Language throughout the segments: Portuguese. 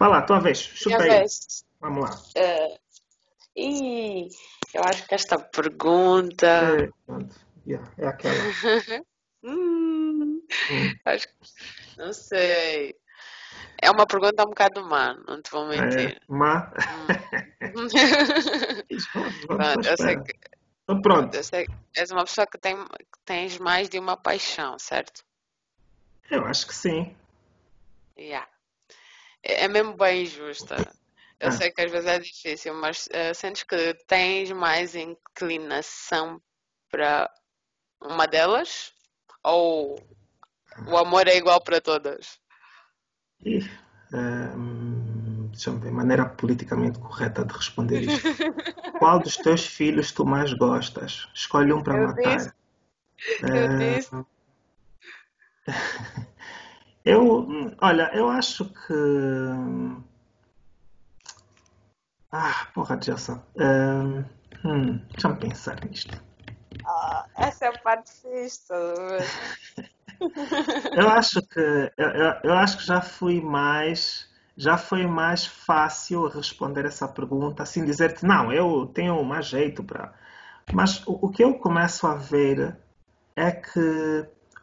Vai lá, tua vez. Chuta aí. vez. Vamos lá. Eh, e eu acho que esta pergunta. É. Yeah, é aquela. Hum, Hum. acho que. Não sei. É uma pergunta um bocado má, não te vou É, mentir. mas. Hum. Vamos, vamos à Pronto, eu sei que, Então, pronto. eu sei és uma pessoa que, tem, que tens mais de uma paixão, certo? Eu acho que sim. Yeah. É é mesmo bem justa. Eu Ah. sei que às vezes é difícil, mas eh, sentes que tens mais inclinação para uma delas? Ou o amor é igual para todas? Ih, hum, deixa eu ver, maneira politicamente correta de responder isto. Qual dos teus filhos tu mais gostas? Escolhe um para Eu matar. disse, eu Eh, disse. eu, hum, olha, eu acho que. Ah, porra, Gelson. Hum, hum, deixa-me pensar nisto. Ah, essa é a parte fixe? Eu acho que eu, eu- eu acho que já fui mais, já foi mais fácil responder essa pergunta, assim dizer-te, não, eu tenho mais jeito para. Mas o, o que eu começo a ver é que,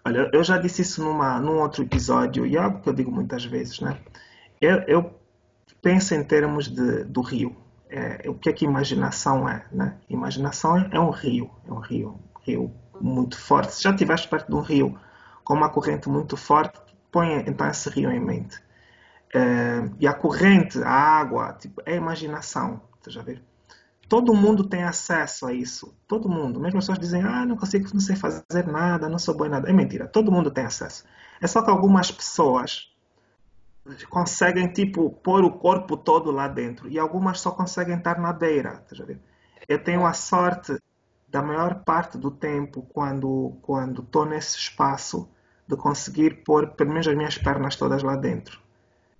olha, eu já disse isso numa, num outro episódio, e é algo que eu digo muitas vezes, né? Eu, eu penso em termos de, do rio. É, o que é que imaginação é, né? Imaginação é, um rio, é um rio, um rio muito forte. Se já estiveste perto de um rio com uma corrente muito forte, põe então esse rio em mente. É, e a corrente, a água, tipo, é imaginação, estás a ver? Todo mundo tem acesso a isso. Todo mundo. Mesmo as pessoas dizem, ah, não consigo, não sei fazer nada, não sou boa em nada. É mentira. Todo mundo tem acesso. É só que algumas pessoas conseguem, tipo, pôr o corpo todo lá dentro. E algumas só conseguem estar na beira. Eu tenho a sorte da maior parte do tempo, quando estou nesse espaço, de conseguir pôr pelo menos as minhas pernas todas lá dentro.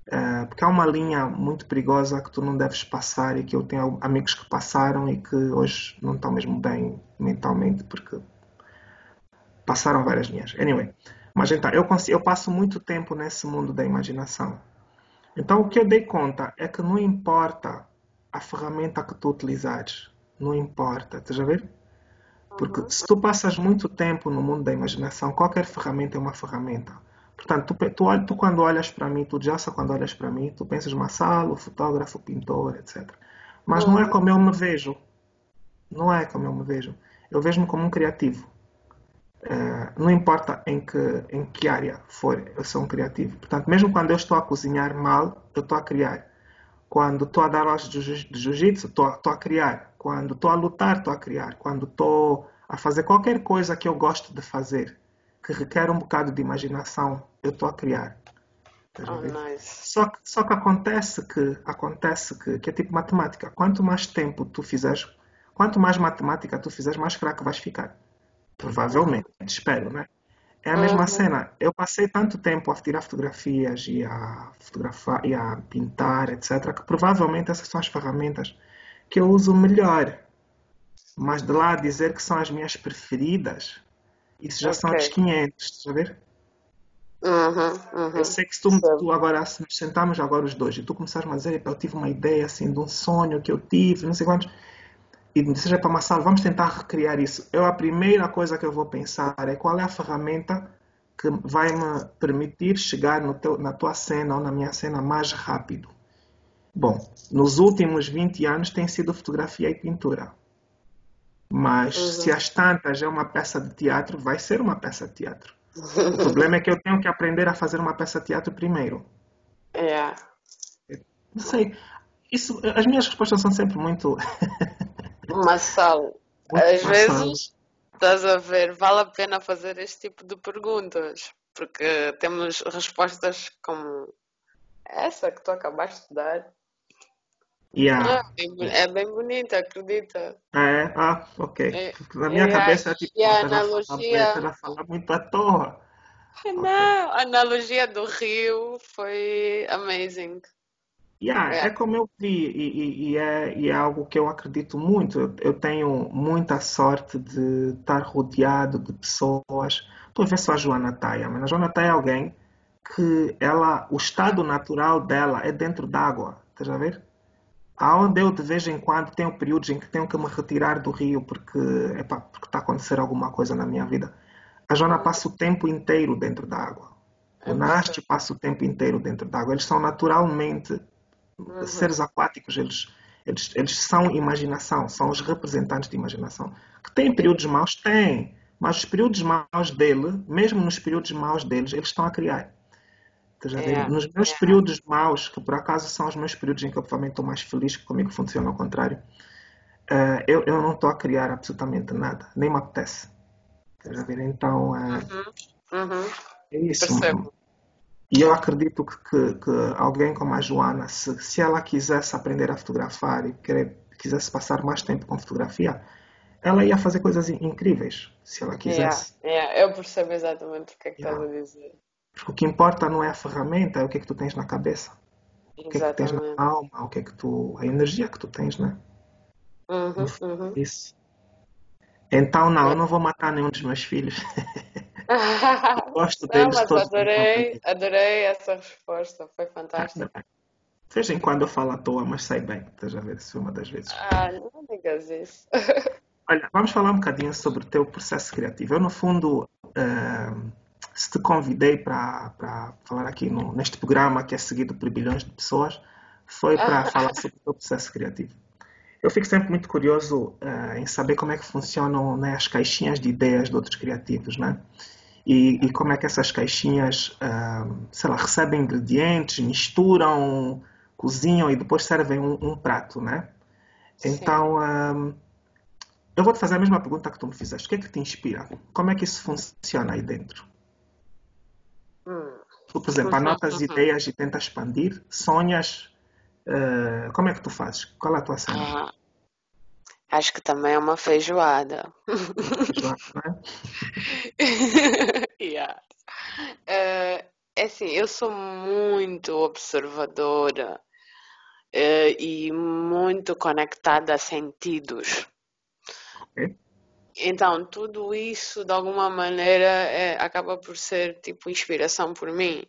Eh, porque há uma linha muito perigosa que tu não deves passar e que eu tenho amigos que passaram e que hoje não estão mesmo bem mentalmente porque passaram várias linhas. Anyway, mas então, eu, consigo, eu passo muito tempo nesse mundo da imaginação. Então, o que eu dei conta é que não importa a ferramenta que tu utilizares, não importa, estás a ver? Porque se tu passas muito tempo no mundo da imaginação, qualquer ferramenta é uma ferramenta. Portanto, tu, tu, tu quando olhas para mim, tu já só quando olhas para mim, tu pensas Massalo, fotógrafo, pintor, etc. Mas não é como eu me vejo. Não é como eu me vejo. Eu vejo-me como um criativo. Eh, não importa em que, em que área for, eu sou um criativo. Portanto, mesmo quando eu estou a cozinhar mal, eu estou a criar. Quando estou a dar aulas de jiu- de jiu-jitsu, estou a, estou a criar. Quando estou a lutar, estou a criar. Quando estou a fazer qualquer coisa que eu gosto de fazer, que requer um bocado de imaginação, eu estou a criar. Oh, nice. Só que, só que acontece que acontece que, que é tipo matemática. Quanto mais tempo tu fizeres, quanto mais matemática tu fizeres, mais craque vais ficar. Provavelmente, espero, né? É a mesma Uhum. cena. Eu passei tanto tempo a tirar fotografias e a fotografar e a pintar, etc, que provavelmente essas são as ferramentas que eu uso melhor. Mas de lá a dizer que são as minhas preferidas, isso já são Ok. outros 500, estás a ver? Uhum, uhum. Eu sei que se tu, tu agora, se nos sentamos agora os dois e tu começares a dizer, "Epá, eu tive uma ideia assim de um sonho que eu tive, não sei quantos, e me disseres para uma sala, vamos tentar recriar isso. Eu, a primeira coisa que eu vou pensar é qual é a ferramenta que vai me permitir chegar teu, na tua cena ou na minha cena mais rápido. Bom, nos últimos 20 anos tem sido fotografia e pintura. Mas se Uhum. as tantas é uma peça de teatro, vai ser uma peça de teatro. O problema é que eu tenho que aprender a fazer uma peça de teatro primeiro. Yeah. Não sei. Isso, as minhas respostas são sempre muito. Massal, muito às maçãs. vezes, estás a ver, vale a pena fazer este tipo de perguntas, porque temos respostas como essa que tu acabaste de dar. É Yeah. bem, bo- é bem bonita, acredita? É, ah, ok. É, na minha a, cabeça é tipo, e a analogia, estás a falar muito à toa. Ok. não, a analogia do rio foi amazing. Yeah, é É. como eu vi, e, e- e é, e é algo que eu acredito muito. Eu, eu tenho muita sorte de estar rodeado de pessoas. Estou a ver só a Joana Taia, mas a Joana Taia é alguém que ela, o estado natural dela é dentro d'água. Estás a ver? Aonde eu de vez em quando tenho períodos em que tenho que me retirar do rio porque epá, porque está a acontecer alguma coisa na minha vida. A Joana passa o tempo inteiro dentro da água. O Nasti passa o tempo inteiro dentro da água. Eles são naturalmente uhum. seres aquáticos. Eles, eles, eles são imaginação, são os representantes de imaginação. Que têm períodos maus? Têm. Mas os períodos maus dele, mesmo nos períodos maus deles, eles estão a criar. É, Nos meus é. períodos maus, que por acaso são os meus períodos em que eu provavelmente estou mais feliz, que comigo funciona ao contrário, uh, eu, eu não estou a criar absolutamente nada, nem me apetece. Então, uh, uhum. Uhum. é isso. Percebo. E eu acredito que, que, que, alguém como a Joana, se, se ela quisesse aprender a fotografar e querer, quisesse passar mais tempo com fotografia, ela ia fazer coisas incríveis, se ela quisesse. Yeah, yeah. Eu percebo exatamente o que é que yeah. estás a dizer. Porque o que importa não é a ferramenta, é o que é que tu tens na cabeça. O que é que tu tens na alma, o que é que tu. a energia que tu tens, né? Uhum, uhum. Isso. Então, não, eu não vou matar nenhum dos meus filhos. Gosto deles não, mas todos. Adorei, adorei essa resposta, foi fantástico. De vez em quando eu falo à toa, mas sei bem, estás a ver se uma das vezes. Ah, não digas isso. Olha, vamos falar um bocadinho sobre o teu processo criativo. Eu, no fundo, uh, se te convidei para falar aqui no, neste programa que é seguido por bilhões de pessoas, foi para falar sobre o teu processo criativo. Eu fico sempre muito curioso uh, em saber como é que funcionam né, as caixinhas de ideias de outros criativos, né? E, e como é que essas caixinhas, uh, sei lá, recebem ingredientes, misturam, cozinham e depois servem um, um prato, né? Sim. Então, uh, eu vou te fazer a mesma pergunta que tu me fizeste. O que é que te inspira? Como é que isso funciona aí dentro? Por exemplo, anotas ideias e tentas expandir, sonhas. Uh, como é que tu fazes? Qual é a tua cena? Ah, acho que também é uma feijoada. É? yeah. Uh, é assim, eu sou muito observadora uh, e muito conectada a sentidos. Okay. Então, tudo isso, de alguma maneira, é, acaba por ser tipo inspiração por mim.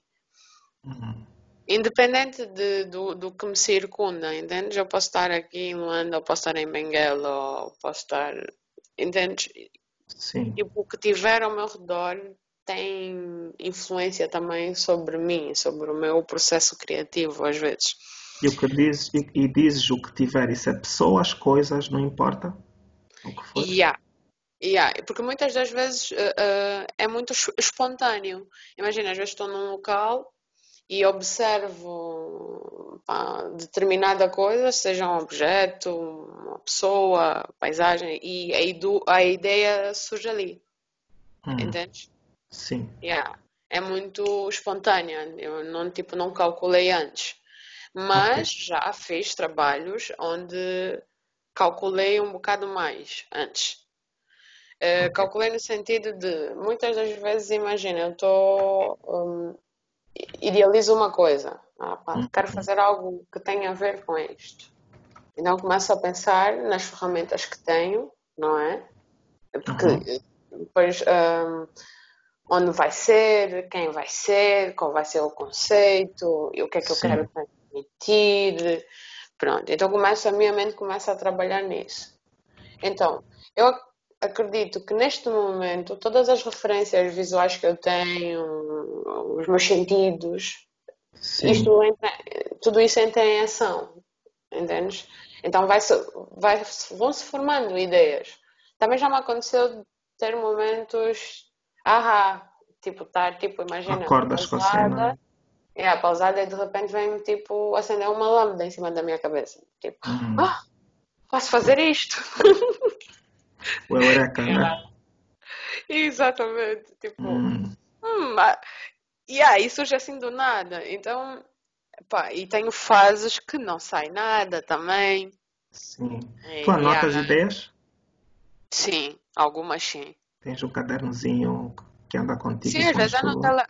Uhum. Independente de, do, do que me circunda, entende? Eu posso estar aqui em Luanda, ou posso estar em Benguela, ou posso estar. Entende? Sim. E o que tiver ao meu redor tem influência também sobre mim, sobre o meu processo criativo, às vezes. E o que dizes, e, e dizes o que tiver, isso é pessoas, coisas, não importa? O que for? Yeah. Yeah, porque muitas das vezes uh, uh, é muito espontâneo. Imagina, às vezes estou num local e observo pá, determinada coisa, seja um objeto, uma pessoa, paisagem, e a, a ideia surge ali. Hum. Entendes? Sim. Yeah. É muito espontânea. Eu não, tipo, não calculei antes. Mas okay. já fiz trabalhos onde calculei um bocado mais antes. Uh, calculei no sentido de, muitas das vezes, imagina, eu estou. Um, idealizo uma coisa. Ah, pá, uhum. quero fazer algo que tenha a ver com isto. Então começo a pensar nas ferramentas que tenho, não é? Porque uhum. depois. Um, onde vai ser, quem vai ser, qual vai ser o conceito, e o que é que Sim. eu quero transmitir. Pronto, então começa, a minha mente começa a trabalhar nisso. Então, eu acredito que neste momento todas as referências visuais que eu tenho, os meus sentidos, isto tudo isso entra em ação, entendes? Então vai vai, vão se formando ideias. Também já me aconteceu ter momentos, ah, tipo, estar, tipo, imagina, Acordas pausada, com a cena. É, pausada e de repente vem-me, tipo, acender uma lâmpada em cima da minha cabeça. Tipo, uhum. ah, posso fazer isto. O Eureka, né? Exatamente. Tipo, hum. Hum, e aí surge assim do nada. Então, pá, e tenho fases que não sai nada também. Sim. E, tu anotas yeah, ideias? Sim, algumas sim. Tens um cadernozinho que anda contigo? Sim, às vezes, é no tele...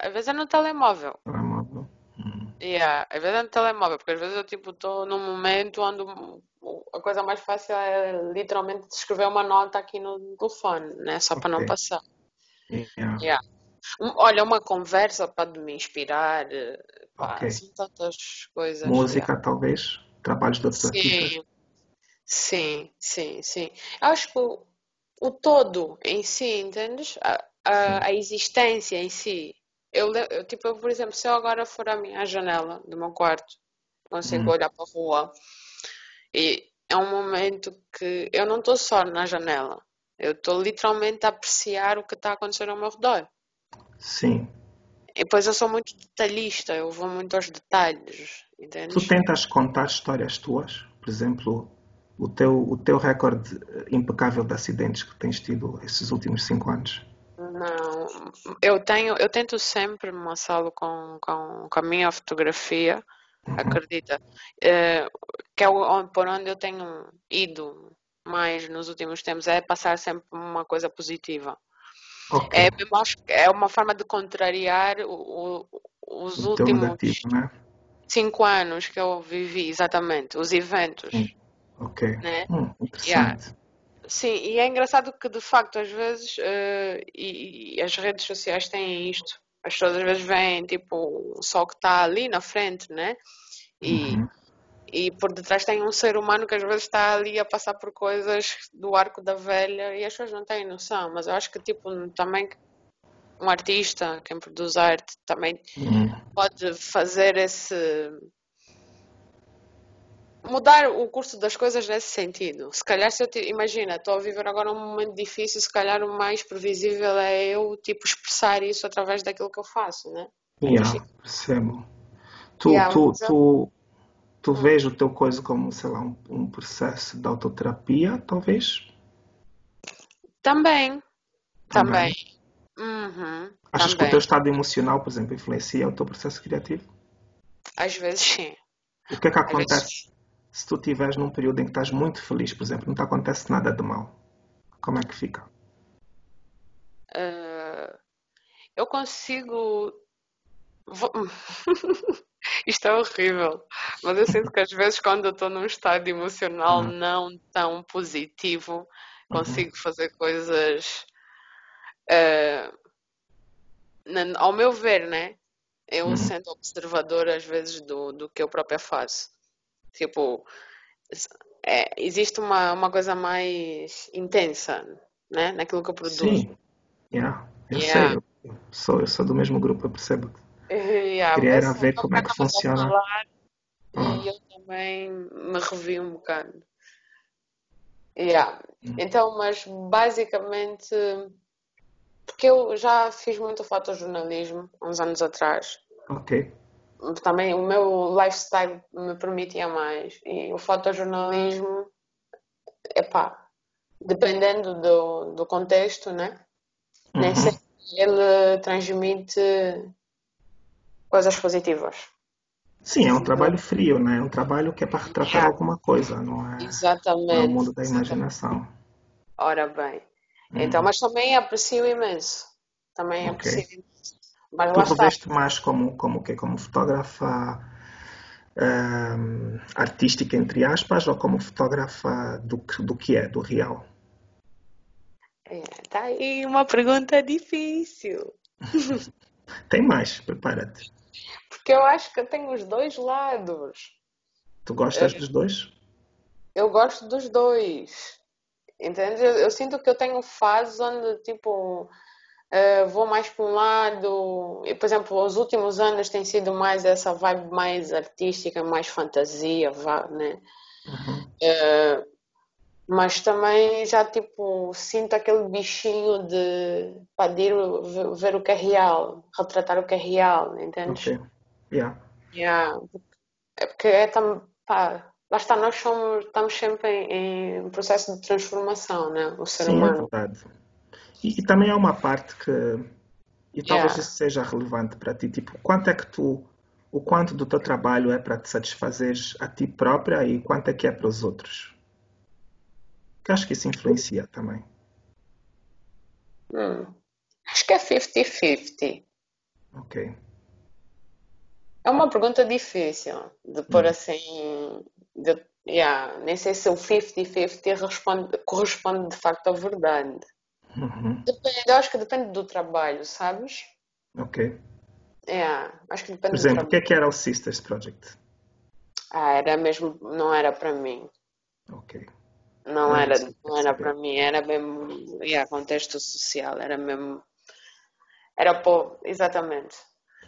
às vezes é no telemóvel. Telemóvel. Hum. Yeah, às vezes é no telemóvel, porque às vezes eu tipo estou num momento onde a coisa mais fácil é literalmente escrever uma nota aqui no telefone, né? Só okay. para não passar. Yeah. Yeah. Olha, uma conversa pode me inspirar, eh, pá, Ok. são tantas coisas. yeah. Música, talvez? Trabalhos de outros? Sim, sim, sim, sim. Eu acho que o, o todo em si, entendes? A, a, a existência em si. Eu, eu, tipo, eu, por exemplo, se eu agora for à minha janela do meu quarto, consigo Hum, olhar para a rua e é um momento que eu não estou só na janela. Eu estou literalmente a apreciar o que está a acontecer ao meu redor. sim. E depois eu sou muito detalhista, eu vou muito aos detalhes, Tu entendes? tentas contar histórias tuas? Por exemplo, o teu, o teu recorde impecável de acidentes que tens tido esses últimos cinco anos? Não, eu tenho, eu tento sempre sala com, com, com a minha fotografia. Acredita, eh, que é por onde eu tenho ido mais nos últimos tempos, é passar sempre uma coisa positiva. Ok. É, é uma forma de contrariar o- o- os últimos negativo, né? cinco anos que eu vivi, exatamente, os eventos, Sim. Ok. né? Hum, Yeah. Sim, e é engraçado que de facto às vezes, eh, e, e as redes sociais têm isto, as pessoas às vezes veem tipo só o que está ali na frente, né? E, Uhum. e por detrás tem um ser humano que às vezes está ali a passar por coisas do arco da velha e as pessoas não têm noção, mas eu acho que tipo também um artista, quem produz arte, também Hum, pode fazer esse mudar o curso das coisas nesse sentido. Se calhar, se eu te, imagina, estou a viver agora um momento difícil, se calhar o mais previsível é eu, tipo, expressar isso através daquilo que eu faço, né? yeah, percebo. Tu, Yeah, tu, mas tu, tu Hum. vês o teu coisa como, sei lá, um, um processo de autoterapia, talvez? Também, Também. também. Uhum, Achas que o também. teu estado emocional, por exemplo, influencia o teu processo criativo? Às vezes sim. O que é que acontece se tu estiveres num período em que estás muito feliz, por exemplo, não te acontece nada de mal? Como é que fica? eh, eu consigo. Vou- Isto é horrível, mas eu sinto que às vezes quando eu estou num estado emocional Hum, não tão positivo, uhum. consigo fazer coisas, na- ao meu ver, né? Eu Uhum. sendo observadora às vezes do, do que eu própria faço. Tipo, é, existe uma, uma coisa mais intensa, né? Naquilo que eu produzo. Sim, yeah, eu sei, Yeah. eu eu sou, eu sou do mesmo grupo, eu percebo. Yeah, Queria era essa ver como é que a funciona. falar e Ah, eu também me revi um bocado. Yeah. hum, Então, mas basicamente, porque eu já fiz muito fotojornalismo uns anos atrás. ok. Também o meu lifestyle me permitia mais. E o fotojornalismo, epá, dependendo do, do contexto, né? Nem Uhum. sempre ele transmite coisas positivas. Sim, é um trabalho frio, né? É um trabalho que é para retratar Yeah. alguma coisa, não é, não é o Exatamente, mundo da exatamente. imaginação. Ora bem. Então, Hum, mas também aprecio imenso. Também ok. aprecio imenso. Mas Tu reveste mais como, como, o quê? como fotógrafa ahm, artística, entre aspas, ou como fotógrafa do, que- do que é, do real? É, tá aí uma pergunta difícil. Tem mais, prepara-te. Porque eu acho que eu tenho os dois lados. Tu gostas dos dois? Eu gosto dos dois. Entende? Eu, eu sinto que eu tenho fases onde, tipo, eh, vou mais para um lado. E, por exemplo, os últimos anos tem sido mais essa vibe mais artística, mais fantasia, né? Uhum. Eh, mas também já, tipo, sinto aquele bichinho de, pá, de ir ver, ver o que é real, retratar o que é real, entendes? Ok. Yeah. Yeah. É porque é tam, pá, lá está, nós somos, estamos sempre em, em processo de transformação, né? O ser Sim, é humano. verdade. E, e também há uma parte que, e talvez Yeah. isso seja relevante para ti, tipo, quanto é que tu, o quanto do teu trabalho é para te satisfazeres a ti própria e quanto é que é para os outros? Que acho que isso influencia também. Hum, acho que é 50-50. Ok. É uma pergunta difícil de pôr Hum. assim. De, yeah, nem sei se o 50-50 responde, corresponde de facto à verdade. Uhum. Depende, eu acho que depende do trabalho, sabes? Ok. É, acho que depende Por exemplo, o que é que era o Sisters Project? Ah, era mesmo, não era para mim. Ok. Não Era não era para mim, era mesmo, yeah, contexto social, era mesmo, era pô, exatamente.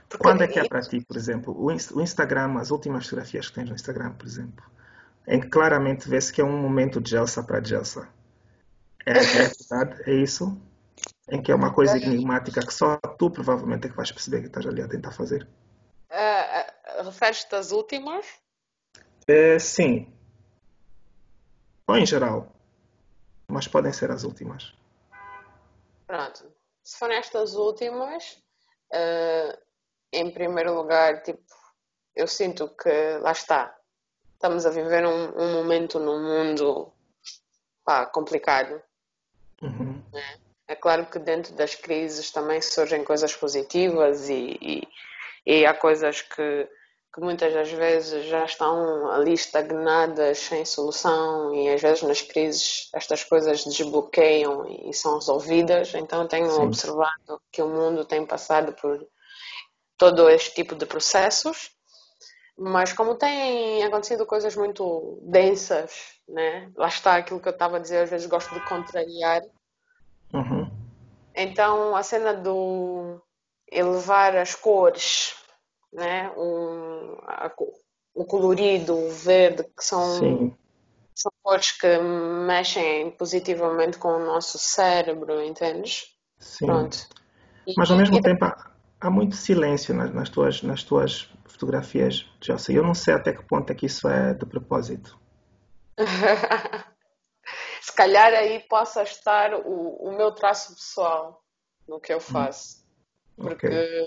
Porque Quando é que é para ti, por exemplo, o Instagram, as últimas fotografias que tens no Instagram, por exemplo, em que claramente vê-se que é um momento de Gelsa para Gelsa. É, é verdade? É isso? Em que é uma coisa enigmática que só tu provavelmente é que vais perceber que estás ali a tentar fazer. ah, ah, referes-te às últimas? É, sim, ou em geral, mas podem ser as últimas. Pronto. Se forem estas últimas, ah, em primeiro lugar, tipo, eu sinto que lá está. Estamos a viver um, um momento num mundo, pá, complicado. Uhum. É claro que dentro das crises também surgem coisas positivas e, e, e há coisas que, que muitas das vezes já estão ali estagnadas, sem solução, e às vezes nas crises estas coisas desbloqueiam e são resolvidas. Então eu tenho Sim, observado que o mundo tem passado por todo este tipo de processos, mas como têm acontecido coisas muito densas, né? Lá está aquilo que eu estava a dizer, às vezes gosto de contrariar. uhum. Então a cena do elevar as cores, né? Um, a o colorido, o verde, que são, Sim, são cores que mexem positivamente com o nosso cérebro, entendes? sim. Pronto. E, Mas ao mesmo e tempo há, muito silêncio nas, nas tuas, nas tuas fotografias, Gelsa. Eu não sei até que ponto é que isso é de propósito. se calhar aí possa estar o, o meu traço pessoal no que eu Hum, faço. Ok, Porque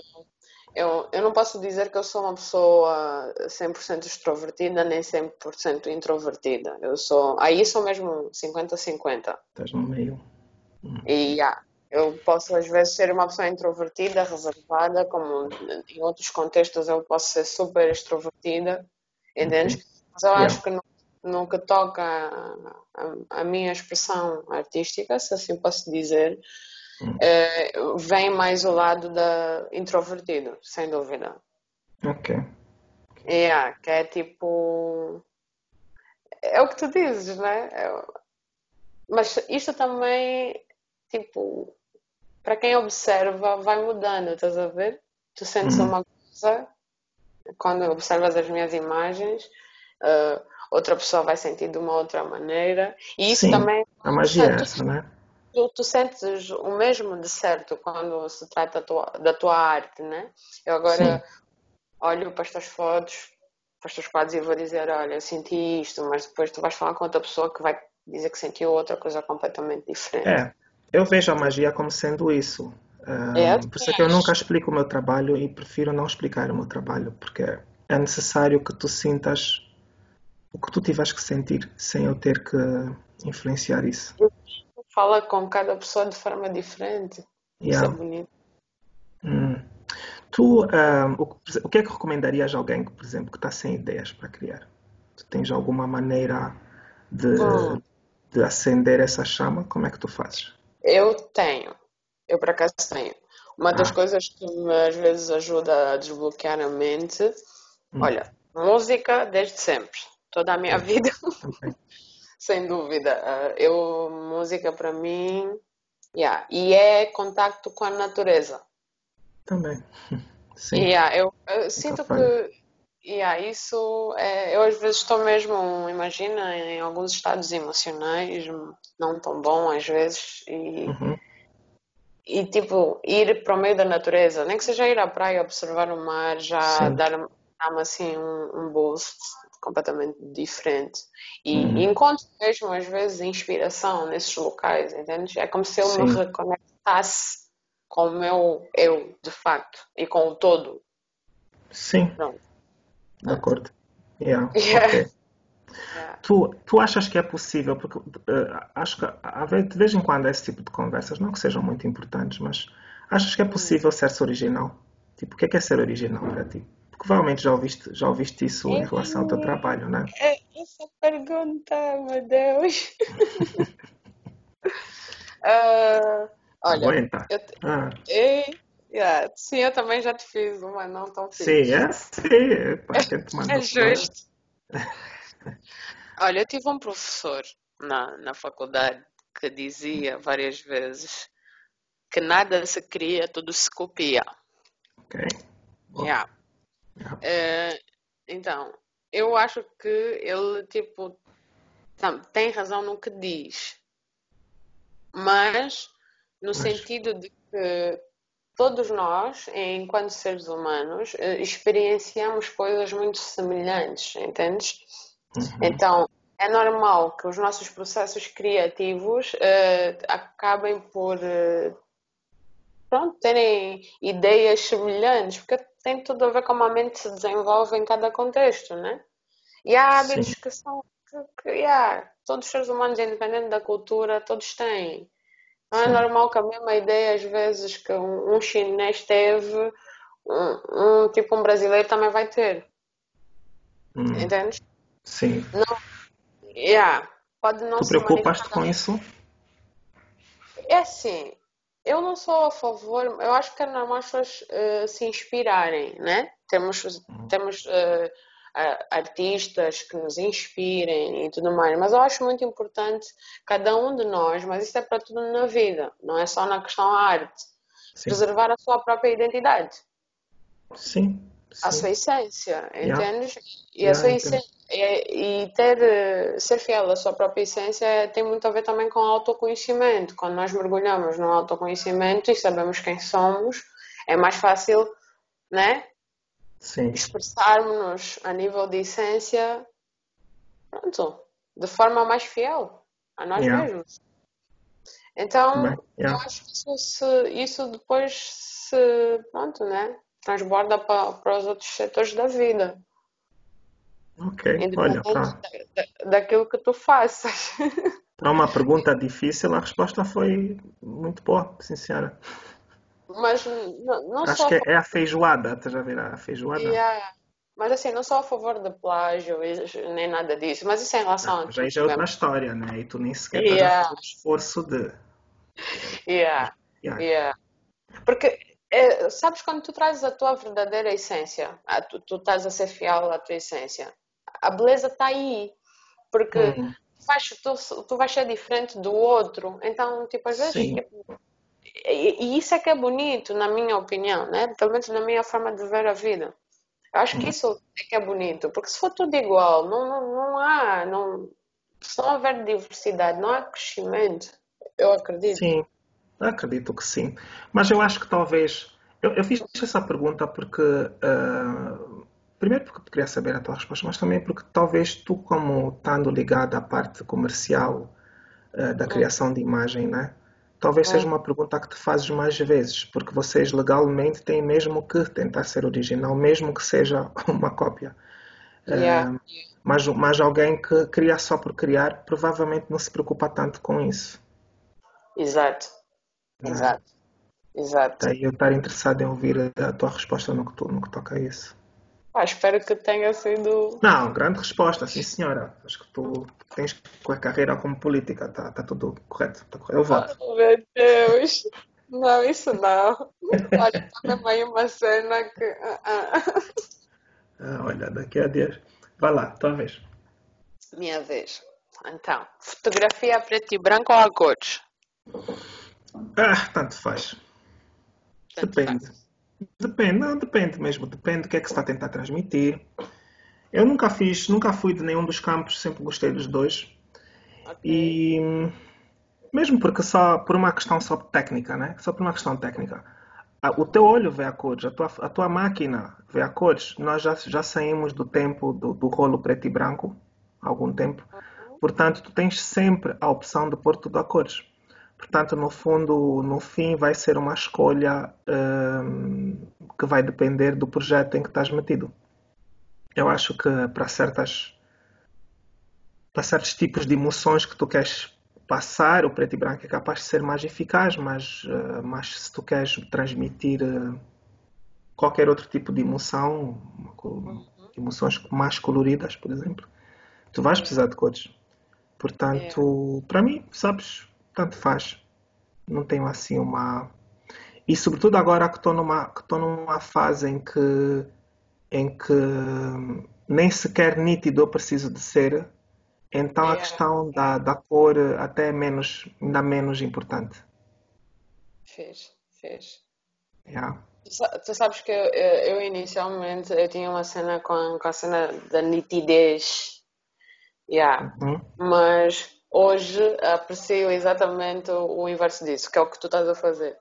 eu, eu não posso dizer que eu sou uma pessoa 100% extrovertida nem 100% introvertida. Eu sou, aí sou mesmo 50-50. estás no meio. Hum, E yeah, eu posso às vezes ser uma pessoa introvertida, reservada, como em outros contextos eu posso ser super extrovertida, Ok, entendes? Mas eu yeah, acho que no, no que toca a minha expressão artística, se assim posso dizer, hum, eh, vem mais o lado da introvertido, sem dúvida. ok, Yeah, que é tipo, é o que tu dizes, né? É- mas isto também, tipo, para quem observa, vai mudando, estás a ver? Tu sentes uhum, uma coisa quando observas as minhas imagens, eh, outra pessoa vai sentir de uma outra maneira, e isso Sim, também, a magia é essa, né? tu, tu sentes o mesmo de certo quando se trata da tua, da tua arte, né? Eu Sim, agora olho para estas fotos, para estes quadros e vou dizer, olha, eu senti isto, mas depois tu vais falar com outra pessoa que vai dizer que sentiu outra coisa completamente diferente. é. Eu vejo a magia como sendo isso. É, por isso é que eu nunca explico o meu trabalho e prefiro não explicar o meu trabalho, porque é necessário que tu sintas o que tu tiveres que sentir sem eu ter que influenciar isso. Fala com cada pessoa de forma diferente. Isso é Yeah. bonito. Hum. Tu, ahm, o, que- o que é que recomendarias a alguém por exemplo, que está sem ideias para criar? Tu tens alguma maneira de, Hum, de acender essa chama? Como é que tu fazes? Eu tenho. Eu por acaso tenho. Uma das Ah, coisas que me às vezes ajuda a desbloquear a mente, hum, olha, música desde sempre. Toda a minha vida, sem dúvida. Ah, Eu, música para mim, yeah. E é contacto com a natureza. Também. Sim, Yeah, eu, eu nunca sinto falha. Que yeah, isso é, eu às vezes estou mesmo, imagina, em alguns estados emocionais não tão bons às vezes e, Uhum, e tipo ir para o meio da natureza, nem que seja ir à praia observar o mar, já sim. dar- dá-me assim um, um boost completamente diferente e, e Uhum, encontro mesmo às vezes inspiração nesses locais, entende? É como se eu me sim. reconectasse com o meu eu de facto e com o todo. Sim, Pronto. De acordo. Yeah, Yeah. ok. Yeah. Tu, tu achas que é possível, porque eh, acho que há de vez em quando há esse tipo de conversas, não que sejam muito importantes, mas achas que é possível ser-se original? Tipo, o que é que é ser original para ti? Porque provavelmente já ouviste, já ouviste isso em relação ao teu trabalho, não é? É, essa pergunta, meu Deus. Ah, olha, Aguenta. eu, te- Ah, Yeah. Sim, eu também já te fiz uma, não tão fixe. Sim, é sim. É, É justo. Olha, eu tive um professor na, na faculdade que dizia várias vezes que nada se cria, tudo se copia. Ok. Yeah. yeah. Eh, então, eu acho que ele, tipo, tem razão no que diz, mas no Mas, sentido de que todos nós, enquanto seres humanos, eh, experienciamos coisas muito semelhantes, entendes? uhum, Então, é normal que os nossos processos criativos eh, acabem por eh, pronto, terem ideias semelhantes, porque tem tudo a ver com como a mente se desenvolve em cada contexto, né? E há hábitos sim, que são que, que, yeah, todos os seres humanos, independente da cultura, todos têm. Não é normal que a mesma ideia, às vezes, que um, um chinês teve, um, um tipo um brasileiro também vai ter. Hum, Entendes? sim. Não, yeah, pode não Tu preocupas-te com isso? É assim, eu não sou a favor, eu acho que é normal as pessoas eh, se inspirarem, né? Temos, Hum, temos a- artistas que nos inspirem e tudo mais, mas eu acho muito importante cada um de nós, mas isso é para tudo na vida, não é só na questão da arte, Sim, preservar a sua própria identidade, sim, a sim. sua essência, Yeah, entendes? E a yeah, sua entendo. essência, e, e ter, ser fiel à sua própria essência tem muito a ver também com autoconhecimento. Quando nós mergulhamos no autoconhecimento e sabemos quem somos, é mais fácil, né? Expressarmos-nos a nível de essência, pronto, de forma mais fiel a nós yeah. mesmos. Então, Bem, eu yeah. acho que isso, se, isso depois se, pronto, né? Transborda para, para os outros setores da vida, Ok, olha, para da, da- daquilo que tu faças. para uma pergunta difícil, a resposta foi muito boa, sincera. Mas n- não Acho a que é, é a feijoada, estás a ver a feijoada? yeah. Mas assim, não sou a favor de plágio nem nada disso. Mas isso é em relação Não, a mas aí tudo já é outra mesmo. história, né? E tu nem sequer Yeah, fazer o esforço de. yeah, Yeah. yeah. Porque eh, sabes quando tu trazes a tua verdadeira essência, a- tu, tu estás a ser fiel à tua essência, a beleza está aí. Porque Hum, faz, tu, tu vais ser diferente do outro. Então, tipo, às vezes, sim, tipo, e, e isso é que é bonito, na minha opinião, né? Pelo menos na minha forma de ver a vida. Eu acho que hum, isso é que é bonito, porque se for tudo igual, não, não, não há, não, se não houver diversidade, não há crescimento. Eu acredito. sim, acredito que sim. Mas eu acho que talvez. Eu, eu fiz essa pergunta porque. ah, primeiro porque queria saber a tua resposta, mas também porque talvez tu, como estando ligado à parte comercial ah, da Hum, criação de imagem, né? Talvez seja hum, uma pergunta que te fazes mais vezes, porque vocês legalmente têm mesmo que tentar ser original, mesmo que seja uma cópia. yeah, Ah, mas, mas alguém que cria só por criar provavelmente não se preocupa tanto com isso, exato, é? exato, exato. Daí eu estar interessado em ouvir a tua resposta no que, tu- no que toca a isso. Pá, espero que tenha sido. Não, grande resposta, sim senhora. Acho que tu tens com a carreira como política, tá, tá tudo correto, tá correto. Eu voto. Oh, meu Deus! Não, isso não. Olha, tá mesmo aí uma cena que. ah, ah. Ah, olha, daqui a dias. Vai lá, tua vez. Minha vez. Então, fotografia a preto e branco ou a cores? Ah, tanto faz. Tanto Depende. faz. Depende, não, depende mesmo. Depende do que é que se está a tentar transmitir. Eu nunca fiz, nunca fui de nenhum dos campos, sempre gostei dos dois. Ok. E mesmo porque só por uma questão só técnica, né? Só por uma questão técnica. O teu olho vê a cores, a tua, a tua máquina vê a cores. Nós já, já saímos do tempo do, do rolo preto e branco, há algum tempo. Portanto, tu tens sempre a opção de pôr tudo a cores. Portanto, no fundo, no fim, vai ser uma escolha hum, que vai depender do projeto em que estás metido. Eu acho que para certas para certos tipos de emoções que tu queres passar, o preto e branco é capaz de ser mais eficaz, mas, eh, mas se tu queres transmitir eh, qualquer outro tipo de emoção, co- emoções mais coloridas, por exemplo, tu vais precisar de cores. É. Portanto, para mim, sabes, tanto faz. Não tenho assim uma. e sobretudo agora que estou numa, que estou numa fase em que, em que nem sequer nítido eu preciso de ser, então a É, questão da, da cor até é menos, ainda menos importante. fez, fez. Yeah. Tu sa- tu sabes que eu, eu- eu inicialmente eu tinha uma cena com, com a cena da nitidez, yeah. Uhum. Mas hoje aprecio exatamente o, inverso disso, que é o que tu estás a fazer.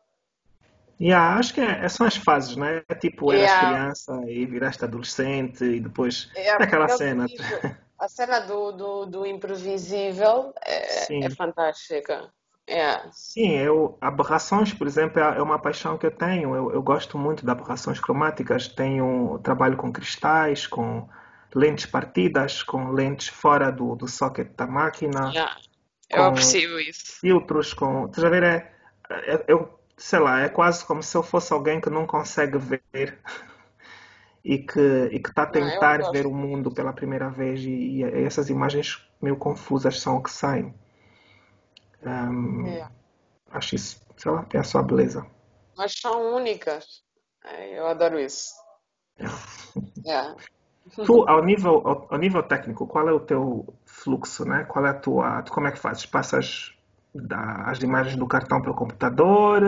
Yeah, acho que é, é- são as fases, né? É tipo, eras Yeah, criança e viraste adolescente e depois yeah, aquela cena. digo, a cena do, do, do imprevisível é, é fantástica. Yeah. sim, eu, aberrações, por exemplo, é é uma paixão que eu tenho. Eu, eu gosto muito de aberrações cromáticas. Tenho, trabalho com cristais, com lentes partidas, com lentes fora do, do socket da máquina, Yeah. Eu aprecio isso. filtros, com. Estás a ver? É, é- eu, sei lá, é quase como se eu fosse alguém que não consegue ver e que e que está a Não, eu tentar ver gosto. o mundo pela primeira vez e, e essas imagens meio confusas são o que saem. Ahm, Yeah. acho isso, sei lá, tem a sua beleza. Mas são únicas. É, Eu adoro isso. Yeah. Tu, ao nível, ao, ao nível técnico, qual é o teu fluxo, né? Qual é a tua, tu como é que fazes? Passas da- as imagens do cartão para o computador?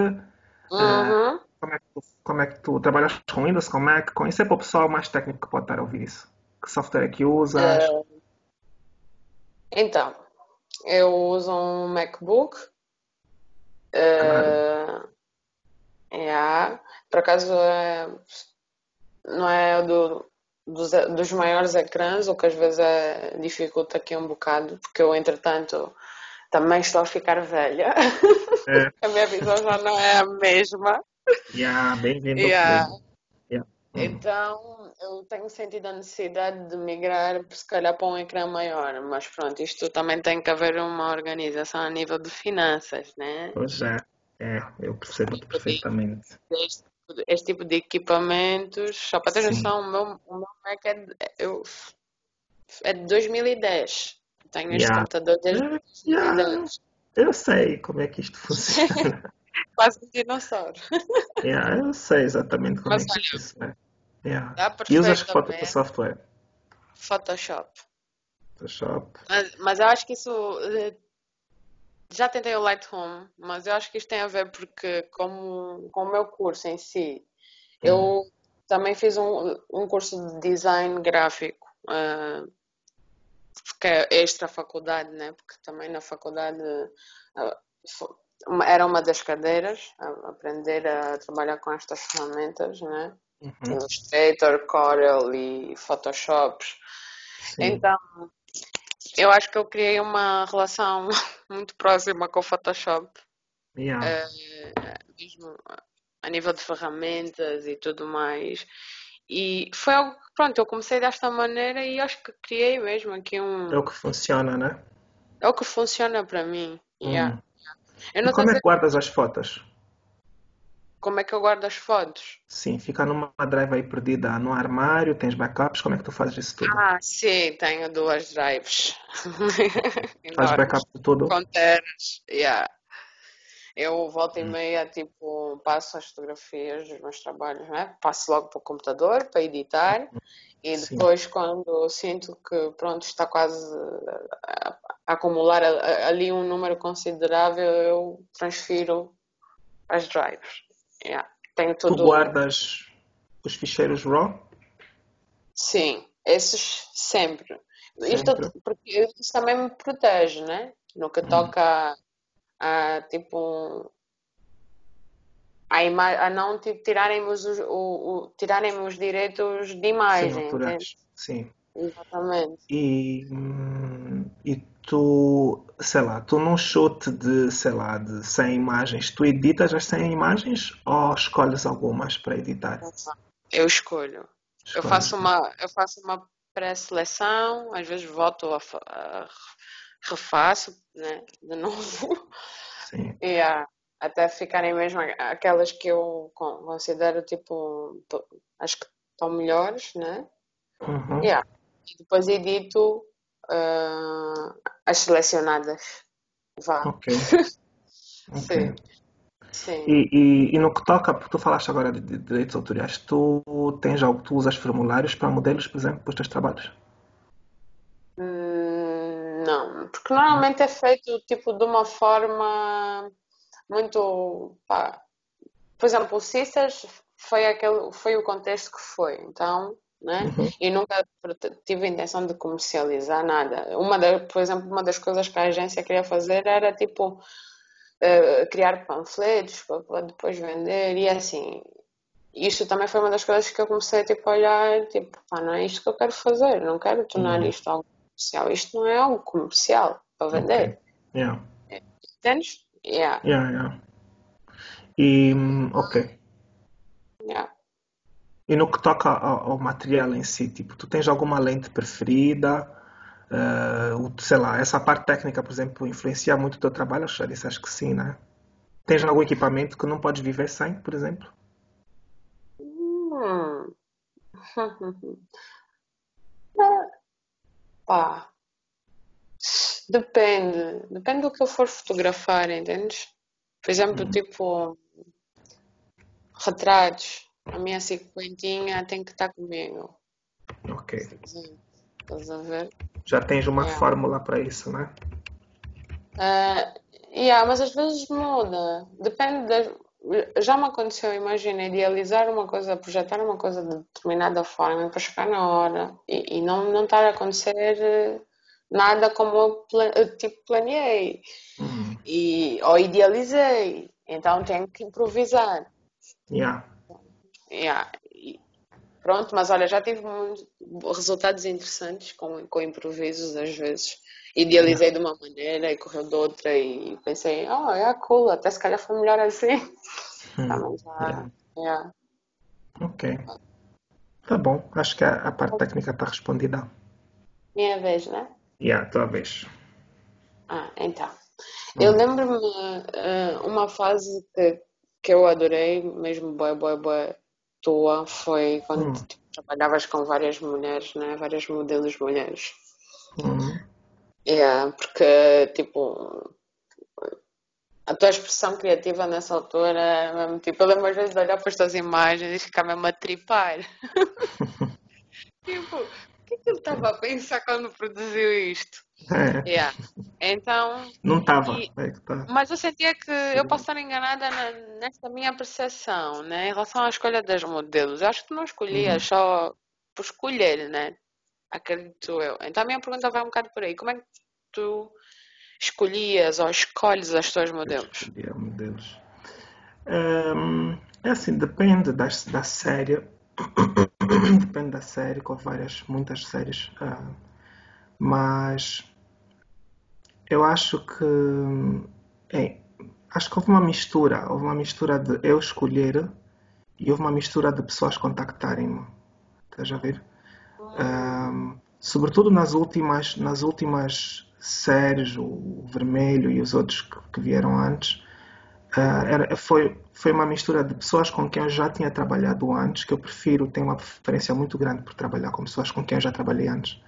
Uhum. como é que tu, como é que tu trabalhas com Windows, com Mac? Com isso é para o pessoal mais técnico que pode estar a ouvir isso. Que software é que usas? Eh, então, eu uso um MacBook. Claro. eh, yeah. Por acaso é, não é do, dos, dos maiores ecrãs, o que às vezes é, dificulta aqui um bocado, porque eu, entretanto, também estou a ficar velha. É, A minha visão já não é a mesma. yeah, bem-vindo, Yeah. Yeah. Então, eu tenho sentido a necessidade de migrar, se calhar, para um ecrã maior. Mas pronto, isto também tem que haver uma organização a nível de finanças, né? Pois é, é, eu percebo-te perfeitamente. Este, este tipo de equipamentos, só para ter noção, o meu, o meu Mac é de, eu, é de 2010. Tenho este yeah. computador desde É, yeah, 2010. eu sei como é que isto funciona. Quase um dinossauro. Yeah, eu sei exatamente como Mas é que isso é. Yeah. dá E usas foto- perfeitamente software? Photoshop. Photoshop. Mas, mas eu acho que isso. Já tentei o Lightroom, mas eu acho que isto tem a ver porque, como, com o meu curso em si, Hum. eu também fiz um, um curso de design gráfico, ah, que é extra faculdade, né? Porque também na faculdade uma- era uma das cadeiras, aprender a trabalhar com estas ferramentas, né? Uhum. Illustrator, Corel e Photoshop. Sim. Então, eu acho que eu criei uma relação muito próxima com o Photoshop, Yeah. eh, mesmo a nível de ferramentas e tudo mais. E foi algo que, pronto, eu comecei desta maneira e acho que criei mesmo aqui É um. o que funciona, né? É o que funciona para mim. Yeah. Hum. Eu E não sei como é que guardas as fotos? Como é que eu guardo as fotos. Sim, fica numa drive aí perdida no armário, tens backups, como é que tu fazes isso tudo? Ah, sim, tenho duas drives Faz backup de tudo? com teras. Yeah. Eu volta e Hum. meia, tipo, passo as fotografias dos meus trabalhos, né? Passo logo para o computador para editar e Sim. depois, quando sinto que, pronto, está quase a, acumular ali um número considerável, eu transfiro as drives. Yeah. Tenho Tu tudo, guardas os ficheiros RAW? sim, esses sempre. Isto Sempre? porque isso também me protege, né? No que Hum. toca a, a, tipo, a, ima- a não tipo, tirarem os, o, o, tirarem os direitos de Sim, imagem, autorais. Sim. Exatamente. E, hum, e tu, sei lá, tu num shoot de, sei lá, de 100 imagens, tu editas as 100 imagens ou escolhes algumas para editar? Eu escolho. Eu faço né? uma, eu faço uma pré-seleção, às vezes volto a, a refaço, né, de novo, Sim. e ah, até ficarem mesmo aquelas que eu con- considero tipo as que estão melhores, né? Uhum. Yeah. E depois edito ah, as selecionadas. Vá. Ok. Ok. Sim. Sim. E, e, e no que toca, porque tu falaste agora de, de direitos autoriais, tu tens algo, tu usas formulários para modelos, por exemplo, para os teus trabalhos? Hum, não, porque normalmente é feito tipo de uma forma muito, pá, por exemplo, o Sisters foi aquele, foi o contexto que foi, então, né? Uhum. E nunca tive a intenção de comercializar nada. Uma da, por exemplo, uma das coisas que a agência queria fazer era tipo uh, criar panfletos para depois vender e assim. Isso também foi uma das coisas que eu comecei tipo, a olhar, tipo, pá, não é isto que eu quero fazer, não quero tornar Uhum. isto algo comercial. Isto não é algo comercial para vender. Yeah. Entendes? Yeah, Yeah, yeah. E, hum, ok. yeah. E no que toca ao, ao material em si, tipo, tu tens alguma lente preferida? O- sei lá, essa parte técnica, por exemplo, influencia muito o teu trabalho? Acho disseste que sim, né? Tens algum equipamento que não podes viver sem, por exemplo? Hum. Pá, depende. Depende do que eu for fotografar, entendes? Por exemplo, tipo, retratos. A minha cinquentinha tem que estar comigo. Ok. Estás a ver? Já tens uma Yeah. fórmula para isso, né? Ah, yeah, mas às vezes muda. Depende das... Já me aconteceu, imagina, idealizar uma coisa, projetar uma coisa de determinada forma para chegar na hora e, e não, não estar a acontecer eh, nada como eu tipo, planeei Hum, e, ou idealizei. Então tenho que improvisar. yeah. Yeah. Pronto, mas olha, já tive resultados interessantes com, com improvisos às vezes. Idealizei de uma maneira e correu de outra e pensei, oh, é cool, até se calhar foi melhor assim. Tá, Hum, mas já, yeah. yeah. Ok. Tá bom. Acho que a, a parte técnica está respondida. Minha vez, né? Yeah, tua vez. Ah, então. Eu lembro-me eh, uma fase que, que eu adorei, mesmo boa, boa, boa tua, foi quando Hum, tipo, trabalhavas com várias mulheres, né? Várias modelos mulheres. hum, Yeah, porque, tipo, a tua expressão criativa nessa altura era mesmo, tipo, eu lembro às vezes de olhar para as tuas imagens e ficar mesmo a tripar. Tipo, o que é que ele estava a pensar quando produziu isto? É, Yeah. Então, não estava. É tá. mas eu sentia que eu posso estar enganada na- nesta minha percepção, né, em relação à escolha das modelos. Eu acho que não escolhias Uhum. só por escolher, né? Acredito eu. Então a minha pergunta vai um bocado por aí. Como é que tu escolhias ou escolhes as tuas modelos? Meu Deus. Hum, é assim, depende da, da série. Depende da série, com várias, muitas séries. ah, mas eu acho que. é, acho que houve uma mistura. Houve uma mistura de eu escolher e houve uma mistura de pessoas contactarem-me. Estás a ver? Ahm, sobretudo nas últimas, nas últimas séries, o Vermelho e os outros que, que vieram antes, ah, era, foi, foi uma mistura de pessoas com quem eu já tinha trabalhado antes, que eu prefiro, tenho uma preferência muito grande por trabalhar com pessoas com quem eu já trabalhei antes,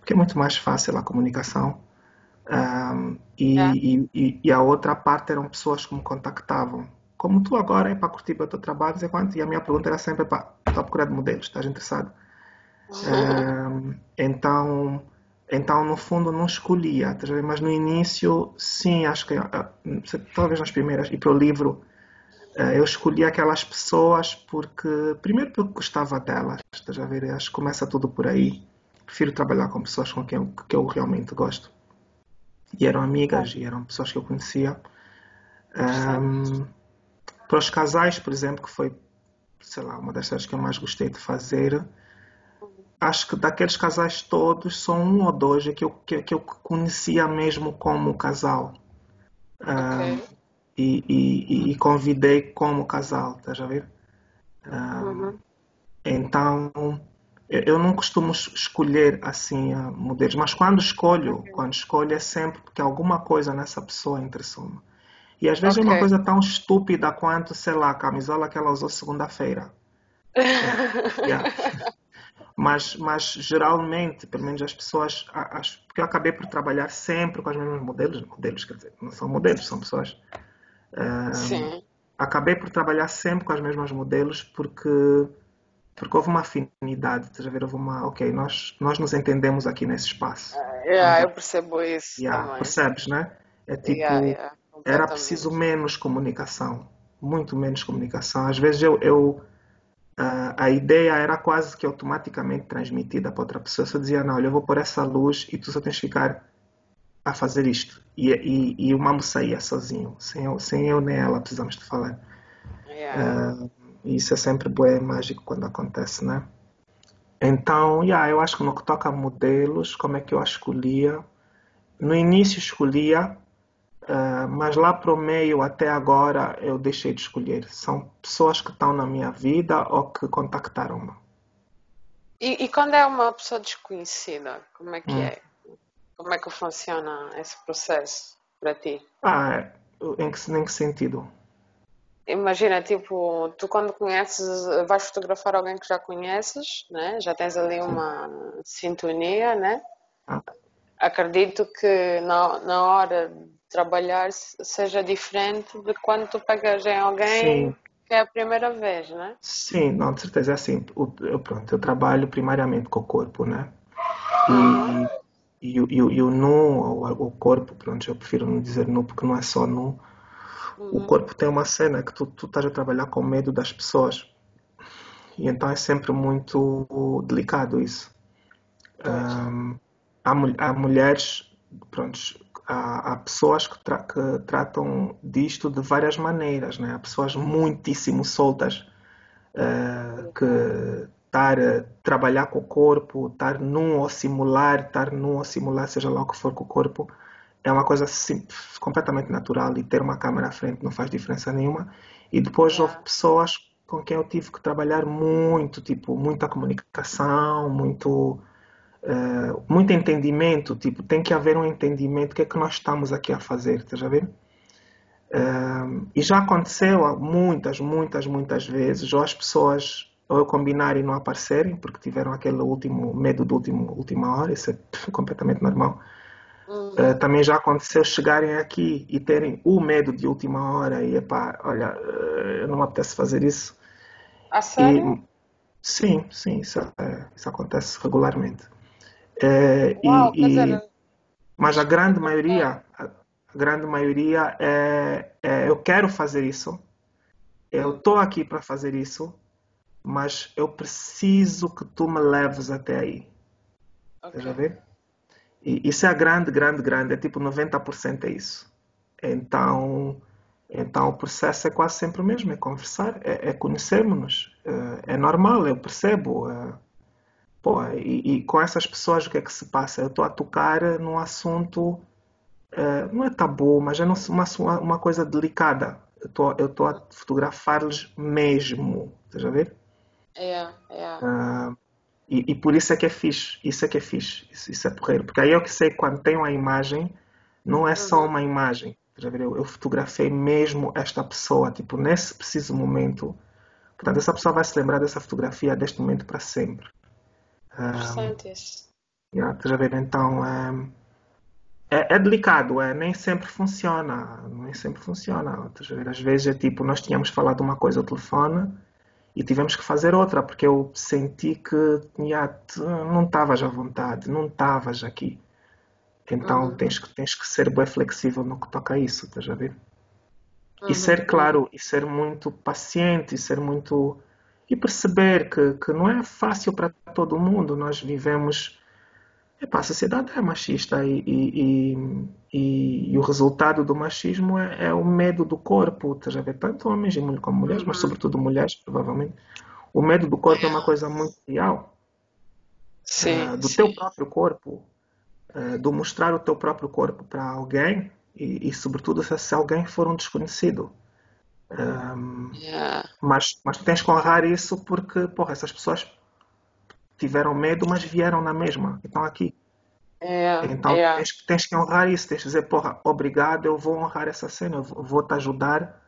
porque é muito mais fácil a comunicação. Ahm, Yeah. e, e, e a outra parte eram pessoas que me contactavam. Como tu agora é para curtir o teu trabalho, dizer quanto, e a minha pergunta era sempre, estou a procurar de modelos, estás interessado? Ahm, então, então, no fundo, não escolhia, ver? mas no início, sim, acho que ah, talvez nas primeiras, e para o livro, ah, eu escolhi aquelas pessoas porque, primeiro, porque gostava delas, estás a ver? Acho que começa tudo por aí. Prefiro trabalhar com pessoas com quem que eu realmente gosto. E eram amigas e eram pessoas que eu conhecia. Ahm, para os casais, por exemplo, que foi, sei lá, uma das coisas que eu mais gostei de fazer, acho que daqueles casais todos, só um ou dois é que eu, que, que eu conhecia mesmo como casal. Ok. e, e, e convidei como casal, estás a ver? Ah, Uhum. então, eu não costumo es- escolher assim modelos, mas quando escolho, quando escolho é sempre porque alguma coisa nessa pessoa interessou-me. E às vezes é uma coisa tão estúpida quanto, sei lá, a camisola que ela usou segunda-feira. Yeah. Mas, mas geralmente, pelo menos as pessoas, as, porque eu acabei por trabalhar sempre com os mesmos modelos, modelos, quer dizer, não são modelos, são pessoas. ah, Sim. acabei por trabalhar sempre com as mesmas modelos porque porque houve uma afinidade, a ver? Houve uma, ok, nós, nós nos entendemos aqui nesse espaço. Uh, yeah, eu percebo isso yeah, também. Percebes, né? É tipo, Yeah, yeah, era preciso menos comunicação, muito menos comunicação. Às vezes eu, eu ah, a ideia era quase que automaticamente transmitida para outra pessoa. Eu só dizia, não, olha, eu vou pôr essa luz e tu só tens que ficar a fazer isto. E, e, e o mambo saía sozinho, sem eu, sem eu nem ela precisamos de falar. Yeah. Ah, e isso é sempre bué mágico quando acontece, né? Então, yeah, eu acho que no que toca a modelos, como é que eu escolhia? No início escolhia, ah, mas lá pro meio até agora eu deixei de escolher. São pessoas que estão na minha vida ou que contactaram-me. E, e quando é uma pessoa desconhecida, como é que Hum. é? Como é que funciona esse processo para ti? Ah, é. em que, em que sentido? Imagina, tipo, tu quando conheces, vais fotografar alguém que já conheces, né? Já tens ali uma sintonia, né? Ah, Acredito que na, na hora de trabalhar se- seja diferente de quando tu pegas em alguém sim, que é a primeira vez, né? sim, não, de certeza é assim. O- Eu, pronto, eu trabalho primariamente com o corpo, né? Uhum, E, e, o- e, o e o nu, ou o corpo, pronto, eu prefiro não dizer nu porque não é só nu. O uhum, corpo tem uma cena que tu, tu estás a trabalhar com medo das pessoas. E então é sempre muito delicado isso. Ahm, há, há mulheres, pronto, há, há pessoas que, tra- que tratam disto de várias maneiras, né? Há pessoas muitíssimo soltas, eh, que estar trabalhar com o corpo, estar num ou simular, estar num ou simular, seja lá o que for com o corpo, é uma coisa sim- completamente natural e ter uma câmera à frente não faz diferença nenhuma. E depois houve Yeah. pessoas com quem eu tive que trabalhar muito, tipo, muita comunicação, muito, eh, muito entendimento, tipo, tem que haver um entendimento do que é que nós estamos aqui a fazer, estás a ver? Um, e já aconteceu muitas, muitas, muitas vezes, ou as pessoas ou eu combinar e não aparecerem, porque tiveram aquele último medo do último última hora, isso é completamente normal. Uh, Uhum. também já aconteceu chegarem aqui e terem o medo de última hora e epá, olha, uh, não me apetece fazer isso. A E sério? sim, sim, isso, é- isso acontece regularmente. Eh, Uau, e, dizer, e- mas a grande maioria, a a grande maioria é, é eu quero fazer isso, eu estou aqui para fazer isso, mas eu preciso que tu me leves até aí. Estás a ok. ver? E isso é a grande, grande, grande, é tipo 90% é isso. Então, então o processo é quase sempre o mesmo, é conversar, é, é conhecermos-nos. É, é normal, eu percebo. é, pô, e, e com essas pessoas o que é que se passa? Eu estou a tocar num assunto, é, não é tabu, mas é uma, uma coisa delicada. Eu estou a fotografar-lhes mesmo, estás a ver? Yeah, yeah. Ah, e, e por isso é que é fixe, isso é que é fixe, isso, isso é porreiro. Porque aí eu que sei que quando tenho a imagem, não é só Uhum. uma imagem. Eu, eu fotografei mesmo esta pessoa, tipo, nesse preciso momento. Portanto, essa pessoa vai se lembrar dessa fotografia deste momento para sempre. Interessante isso. yeah, a ver? Então, ah, é, é delicado, é, nem sempre funciona, nem sempre funciona. Estás a ver? Às vezes é tipo, nós tínhamos falado uma coisa ao telefone e tivemos que fazer outra, porque eu senti que yeah, não estavas à vontade, não estavas aqui. Então Uhum, tens que, tens que ser bem flexível no que toca a isso, estás a ver? E uhum, ser uhum. claro, e ser muito paciente, e ser muito. E perceber que, que não é fácil para todo mundo. Nós vivemos. Epá, a sociedade é machista e, e, e, e- o resultado do machismo é, é o medo do corpo, estás a ver? Tanto homens e mul- como mulheres, mas Uhum. sobretudo mulheres, provavelmente. O medo do corpo é uma coisa muito real, Sim, ah, do sim. teu próprio corpo, ah, do mostrar o teu próprio corpo para alguém e, sobretudo, se se alguém for um desconhecido. Ahm, Yeah. mas, mas tens que honrar isso porque, porra, essas pessoas tiveram medo, mas vieram na mesma. Estão aqui. Yeah, Então yeah. tens, que- tens que honrar isso, tens que dizer, porra, obrigado, eu vou honrar essa cena, eu vou te ajudar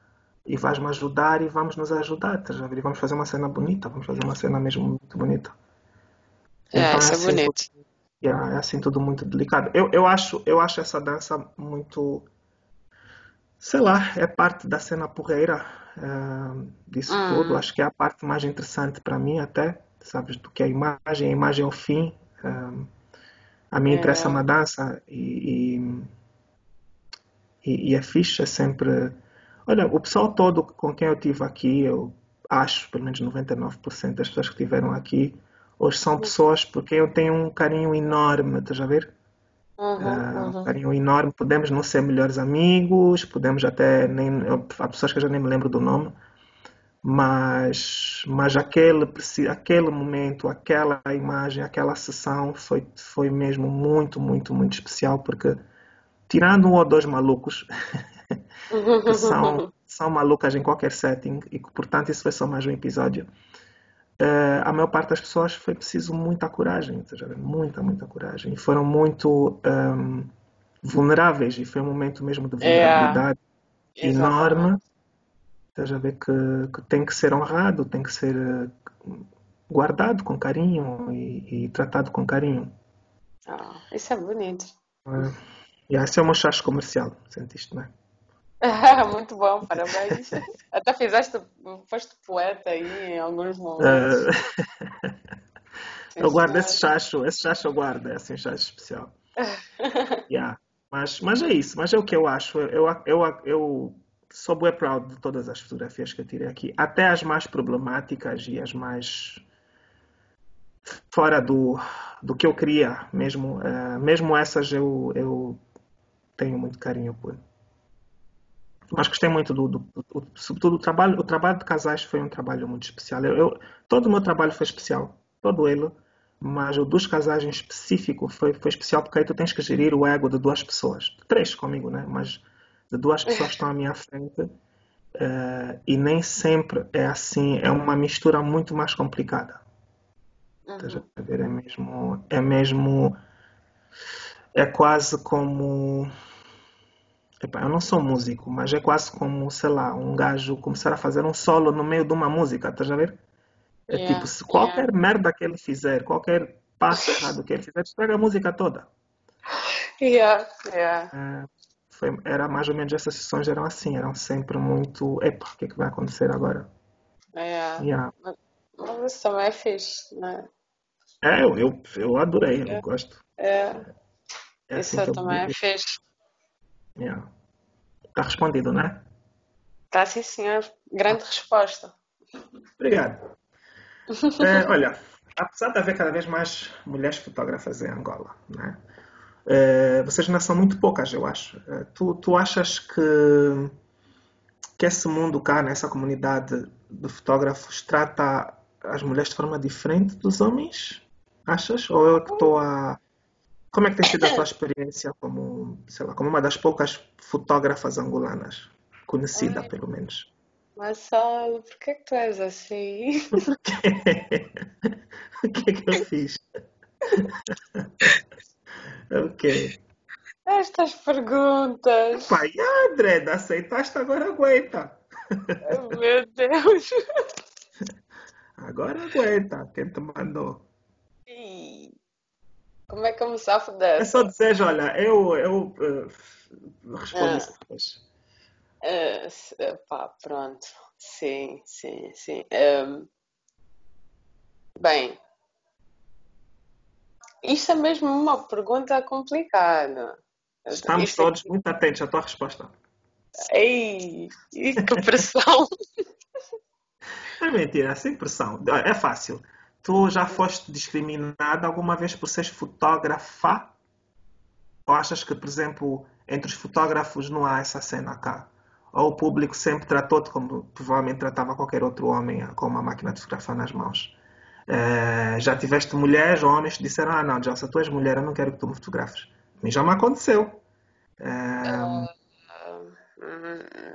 e vais-me ajudar e vamos nos ajudar? E vamos fazer uma cena bonita, vamos fazer uma cena mesmo muito bonita. Yeah, Então é isso é assim tudo, bonito. yeah, é assim tudo muito delicado. Eu, eu, acho, eu acho essa dança muito. sei lá, é parte da cena porreira uh, disso Hum, tudo. Acho que é a parte mais interessante para mim até, sabes, do que a imagem. A imagem é o fim. A mim é, a dança e, e, e, e é fixe, é sempre... Olha, o pessoal todo com quem eu tive aqui, eu acho, pelo menos 99% das pessoas que estiveram aqui, hoje são pessoas por quem eu tenho um carinho enorme, estás a ver? uhum, Ah, um uhum. carinho enorme. Podemos não ser melhores amigos, podemos até nem. Há pessoas que eu já nem me lembro do nome, mas, mas aquele, aquele momento, aquela imagem, aquela sessão foi, foi mesmo muito, muito, muito especial, porque tirando um ou dois malucos, que são, são malucas em qualquer setting, e que portanto isso foi só mais um episódio, eh, a maior parte das pessoas foi preciso muita coragem, muita, muita coragem, e foram muito ahm, vulneráveis, e foi um momento mesmo de É, vulnerabilidade enorme, exatamente. Estás a ver que, que tem que ser honrado, tem que ser eh, guardado com carinho e, e tratado com carinho. Ah, isso é bonito. Eh, e esse é o meu chacho comercial, sentiste, não é? Muito bom, parabéns. Até fizeste, foste poeta aí em alguns momentos. Eh, eu guardo esse chacho, esse chacho eu guardo, é assim, um chacho especial. Yeah. Mas, mas é isso, mas é o que eu acho. Eu, eu, eu sou bem proud de todas as fotografias que eu tirei aqui, até as mais problemáticas e as mais fora do, do que eu queria mesmo. eh, mesmo essas eu, eu tenho muito carinho por. Mas gostei muito do, do, do- sobretudo o trabalho, o trabalho de casais foi um trabalho muito especial. Eu, eu- todo o meu trabalho foi especial, todo ele, mas o dos casais em específico foi, foi especial porque aí tu tens que gerir o ego de duas pessoas, três comigo, né? Mas de duas pessoas que estão à minha frente eh, e nem sempre é assim, é uma mistura muito mais complicada. Uhum. a ver? É mesmo, é mesmo, é quase como Epá, eu não sou músico, mas é quase como, sei lá, um gajo começar a fazer um solo no meio de uma música, estás a ver? É tipo, Yeah, se yeah. qualquer merda que ele fizer, qualquer passo errado que ele fizer, estraga a música toda. Yeah, yeah. É, foi, era mais ou menos essas sessões eram assim, eram sempre muito, epá, o que é que vai acontecer agora? Yeah. Yeah. Mas isso também é fixe, né? É, eu, eu, eu adorei, eu É, gosto. é. É assim Isso eu também é fixe. Yeah. Tá respondido, né? Tá sim, senhor. Grande resposta. Obrigado. É, olha, apesar de haver cada vez mais mulheres fotógrafas em Angola, né? É, vocês ainda são muito poucas, eu acho. É, tu, tu achas que, que esse mundo cá, nessa comunidade de fotógrafos, trata as mulheres de forma diferente dos homens? Achas? Ou eu que estou a. Como é que tem sido a tua experiência como, sei lá, como uma das poucas fotógrafas angolanas? Conhecida, Ai, pelo menos. Marcelo, por que que tu és assim? O que é que eu fiz? Ok. Estas perguntas. Epá, e a André, aceitaste, agora aguenta. Meu Deus. Agora aguenta, quem te mandou. Como é que eu me safo É só dessa? dizer, olha, eu, eu eh, respondo Ah, isso depois. ah, s- pá, pronto. Sim, sim, sim. Ahm, bem, isto é mesmo uma pergunta complicada. Estamos Isto todos aqui. muito atentos à tua resposta. Ei, que pressão. É mentira, sem pressão. É fácil. Tu já foste discriminada alguma vez por seres fotógrafa? Ou achas que, por exemplo, entre os fotógrafos não há essa cena cá? Ou o público sempre tratou-te como provavelmente tratava qualquer outro homem com uma máquina de fotografar nas mãos? Eh, já tiveste mulheres ou homens que disseram: Ah, não, Jossa, tu és mulher, eu não quero que tu me fotografes. Mim já me aconteceu. Hum,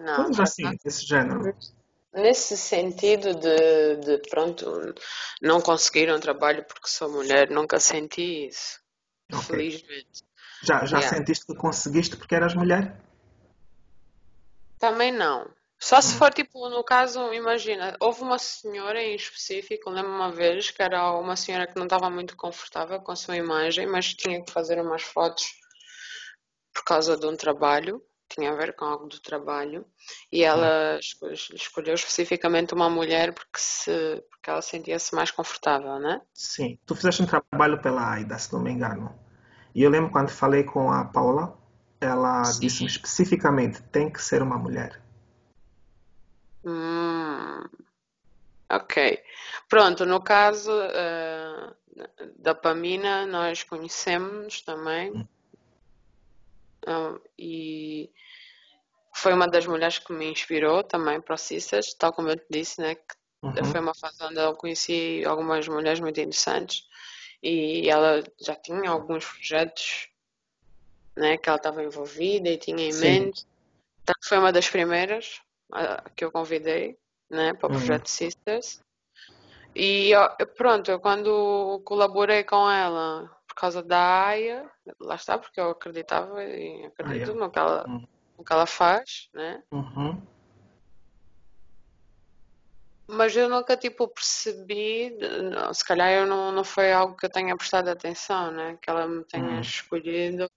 Não, coisas assim, acaso. desse género. Nesse sentido de, de, pronto, não conseguir um trabalho porque sou mulher, nunca senti isso. Ok. Felizmente. Já, já Yeah. sentiste que conseguiste porque eras mulher? Também não. Só se Hum, for tipo, no caso, imagina, houve uma senhora em específico, lembro uma vez que era uma senhora que não estava muito confortável com a sua imagem, mas tinha que fazer umas fotos por causa de um trabalho. tinha a ver com algo do trabalho e ela esco- escolheu especificamente uma mulher porque se porque ela sentia-se mais confortável, né? Sim. Tu fizeste um trabalho pela AIDA, se não me engano. E eu lembro quando falei com a Paula, ela disse-me especificamente, tem que ser uma mulher. Hum, ok. Pronto, no caso eh, da Pamina, nós conhecemos também ah, e foi uma das mulheres que me inspirou também para o CISAS, tal como eu te disse, né? Que Uhum. foi uma fase onde eu conheci algumas mulheres muito interessantes e ela já tinha alguns projetos, né, que ela estava envolvida e tinha em Sim. mente. Que foi uma das primeiras que eu convidei, né, para o Uhum. projeto Sisters. E ó, pronto, eu quando colaborei com ela por causa da AIA, lá está, porque eu acreditava e acredito no que ela, Uhum. no que ela faz, né? Uhum. Mas eu nunca, tipo, percebi, não, se calhar eu não, não foi algo que eu tenha prestado atenção, né? Que ela me tenha Uhum. escolhido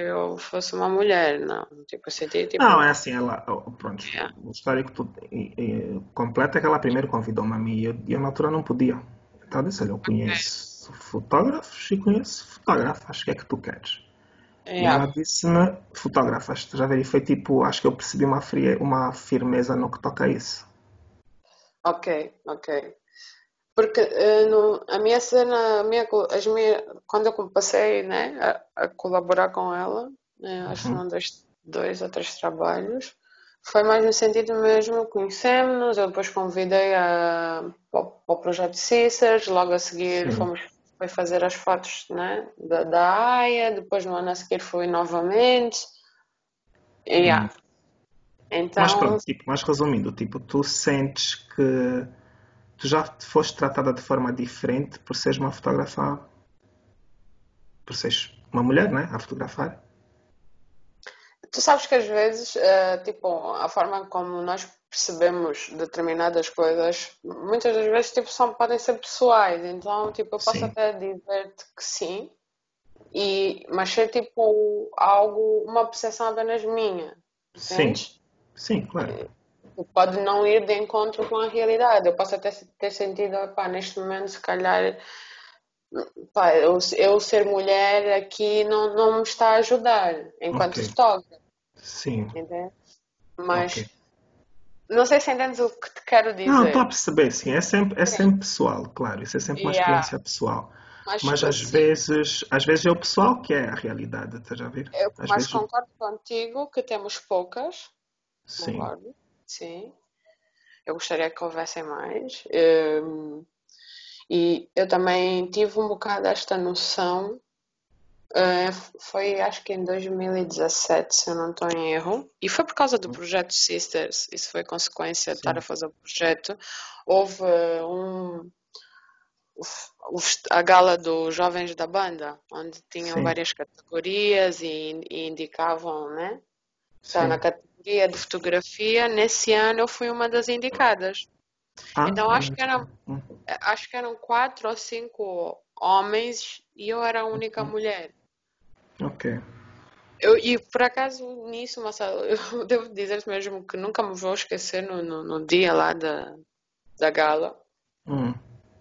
eu fosse uma mulher, não. Tipo, senti, tipo, Não, é assim, ela, pronto, yeah, o histórico e- e- completo é que ela primeiro convidou-me a mim e eu, e eu na altura não podia. Então eu disse, olha, eu conheço fotógrafos e conheço fotógrafas, o que é que tu queres? E yeah, ela disse-me, fotógrafas, já vês, foi tipo, acho que eu percebi uma, frie, uma firmeza no que toca a isso. ok, ok. Porque eh, no, a minha cena, a minha, as minha, quando eu passei, né, a, a colaborar com ela, né, acho que Uhum. dois, dois ou três trabalhos, foi mais no sentido mesmo, conhecemos-nos, eu depois convidei a, para, o projeto Cíceres, logo a seguir Sim. fomos foi fazer as fotos, né, da, da AIA, depois no ano a seguir fui novamente, e yeah. Mas Então, pronto, tipo, mais resumindo, tipo, tu sentes que tu já foste tratada de forma diferente por seres uma fotógrafa, por seres uma mulher, né, a fotografar? Tu sabes que às vezes, eh, tipo, a forma como nós percebemos determinadas coisas, muitas das vezes, tipo, são, podem ser pessoais. Então, tipo, eu posso Sim, até dizer-te que sim, e, mas ser, tipo, algo, uma percepção apenas minha, sim, entendes? sim, claro. Pode não ir de encontro com a realidade. Eu posso até ter sentido, pá, neste momento, se calhar, pá, eu, eu ser mulher aqui não, não me está a ajudar, enquanto Ok, fotógrafa, sim, entende? Mas Não sei se entendes o que te quero Não, estou a dizer. perceber, sim, é sempre, é sempre pessoal, claro, isso é sempre uma Yeah. experiência pessoal. Mas Mas às sim, vezes, às vezes é o pessoal que é a realidade, estás a ver? eu Às mas vezes, concordo contigo que temos poucas, sim, concordo, sim. Eu gostaria que houvessem mais. Hum, e eu também tive um bocado esta noção, eh, foi acho que em 2017, se eu não estou em erro, e foi por causa do projeto Sisters, isso foi consequência de estar a fazer o projeto. Houve eh, um, a gala dos jovens da banda, onde tinham sim, várias categorias e, e indicavam, né? Então, na. Categoria de fotografia, nesse ano eu fui uma das indicadas. Ah, Então, acho que eram, acho que eram quatro ou cinco homens e eu era a única mulher. Ok. Eu, e por acaso nisso, Marcelo, eu devo dizer mesmo que nunca me vou esquecer no, no, no dia lá da, da gala. Hum,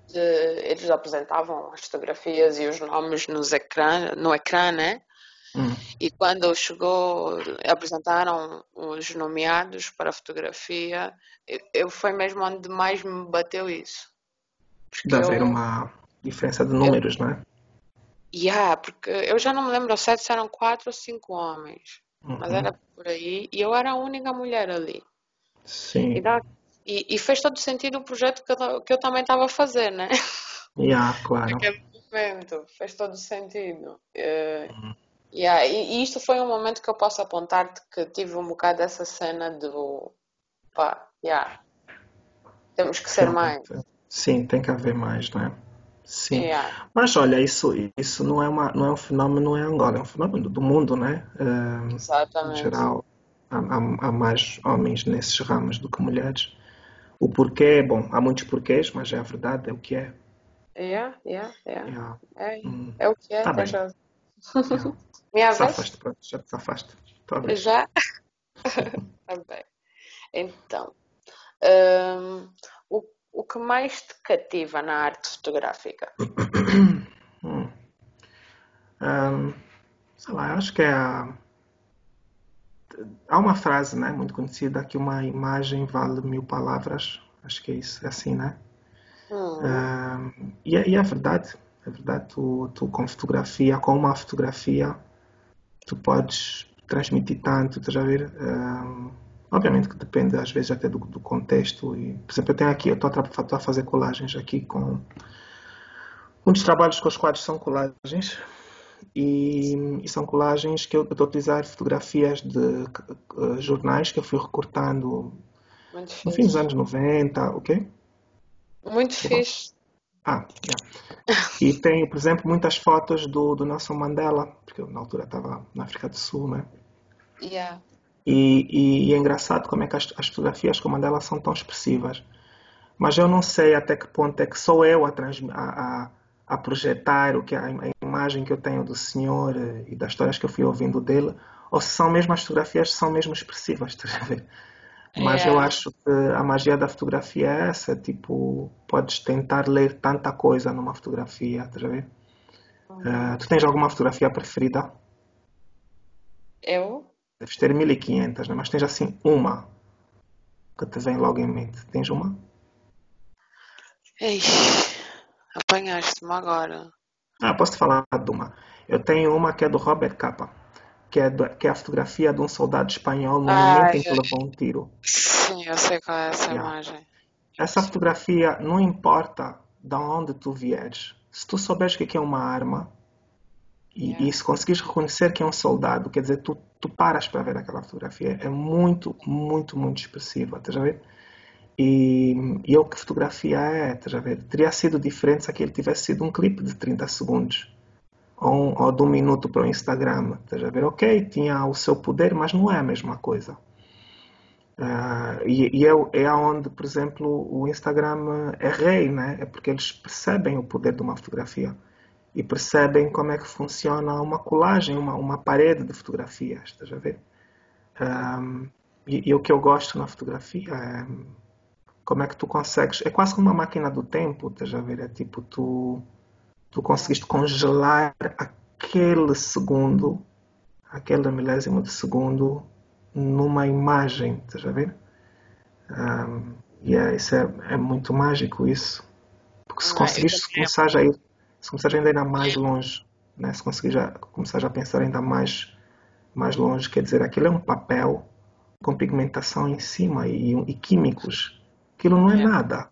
de- eles apresentavam as fotografias e os nomes nos ecrã, no ecrã, né? Hum. E quando chegou, apresentaram os nomeados para a fotografia, eu, eu- foi mesmo onde mais me bateu isso. Porque De haver eu, uma diferença de eu, números, não é? yeah, porque eu já não me lembro ao certo se eram quatro ou cinco homens, mas Uhum. era por aí, e eu era a única mulher ali. Sim. Então, e, e fez todo sentido o projeto que eu, que eu também estava a fazer, né? Yeah, claro. Naquele momento, fez todo sentido. Eh, Uhum. Yeah, e, e isto foi um momento que eu posso apontar-te que tive um bocado essa cena do pá, yeah, temos que ser mais. Sim, tem que haver mais, não é? Sim. Yeah, Mas olha, isso, isso não é uma, não é um fenómeno em Angola, é um fenómeno do mundo, né? Eh, em exatamente. geral, há, há- há mais homens nesses ramos do que mulheres. O porquê, bom, há muitos porquês, mas é a verdade, é o que é. Yeah, yeah, yeah. Yeah. É, Hum, é o que é, tá tens bem. razão. Yeah. Minha vez? Safaste, pronto, já te safaste. Estou a ver. Já? Tá bem. Então, hum, o, o que mais te cativa na arte fotográfica? Hum. Hum, sei lá, eu acho que é a... Há uma frase né, muito conhecida que uma imagem vale mil palavras. Acho que é isso, é assim, né? Hum, Hum, e, é, e é verdade, é verdade. Tu, tu com fotografia, com uma fotografia, tu podes transmitir tanto, estás a ver? Hum, obviamente que depende às vezes até do, do contexto. E, por exemplo, eu tenho aqui, eu estou a, fazer colagens aqui com um dos trabalhos com os quadros são colagens e, e são colagens que eu estou a utilizar fotografias de eh, jornais que eu fui recortando muito no fim dos anos 90, ok? Muito Desculpa. fixe. Ah, yeah. E tenho, por exemplo, muitas fotos do, do Nelson Mandela, porque eu na altura estava na África do Sul, né? Yeah. E, e- e é engraçado como é que as, as fotografias com Mandela são tão expressivas. Mas eu não sei até que ponto é que sou eu a, transmi- a, a- a projetar o que a, a imagem que eu tenho do senhor eh, e das histórias que eu fui ouvindo dele, ou se são mesmo as fotografias são mesmo expressivas, estás a ver? Mas eu Yeah. acho que a magia da fotografia é essa, tipo, podes tentar ler tanta coisa numa fotografia, estás a ver? Eh, tu tens alguma fotografia preferida? Eu? Deves ter 1500, né? Mas tens assim uma que te vem logo em mente. Tens uma? Ei, apanhaste-me agora. Ah, posso te falar de uma. Eu tenho uma que é do Robert Capa, que é, que é a fotografia de um soldado espanhol no momento Ai, em que levou um tiro. sim, eu sei qual é essa Yeah. imagem. Essa fotografia, não importa de onde tu vieres, se tu souberes o que é que é uma arma e, Yeah. e se conseguires reconhecer que é um soldado, quer dizer, tu, tu paras para ver aquela fotografia. É muito, muito, muito expressiva, estás a ver? E, e eu que fotografia é, estás a ver? Teria sido diferente se aquele tivesse sido um clipe de 30 segundos ou, um, ou de um minuto para o Instagram, estás a ver? Ok, tinha o seu poder, mas não é a mesma coisa. Ah, e e é, é onde, por exemplo, o Instagram é rei, né? É porque eles percebem o poder de uma fotografia e percebem como é que funciona uma colagem, uma, uma parede de fotografias, estás a ver? Ah, e, e o que eu gosto na fotografia é como é que tu consegues. É quase como uma máquina do tempo, estás a ver? É tipo, tu, tu conseguiste congelar aquele segundo, aquele milésimo de segundo, numa imagem, estás a ver? Um, e é, isso é, é muito mágico isso. Porque se Ah, eu conseguires começar a ir, se começares ainda ir mais longe, né? se conseguires já, começares a pensar ainda mais, mais longe, quer dizer, aquilo é um papel com pigmentação em cima e, e químicos. Aquilo não é Yeah. nada.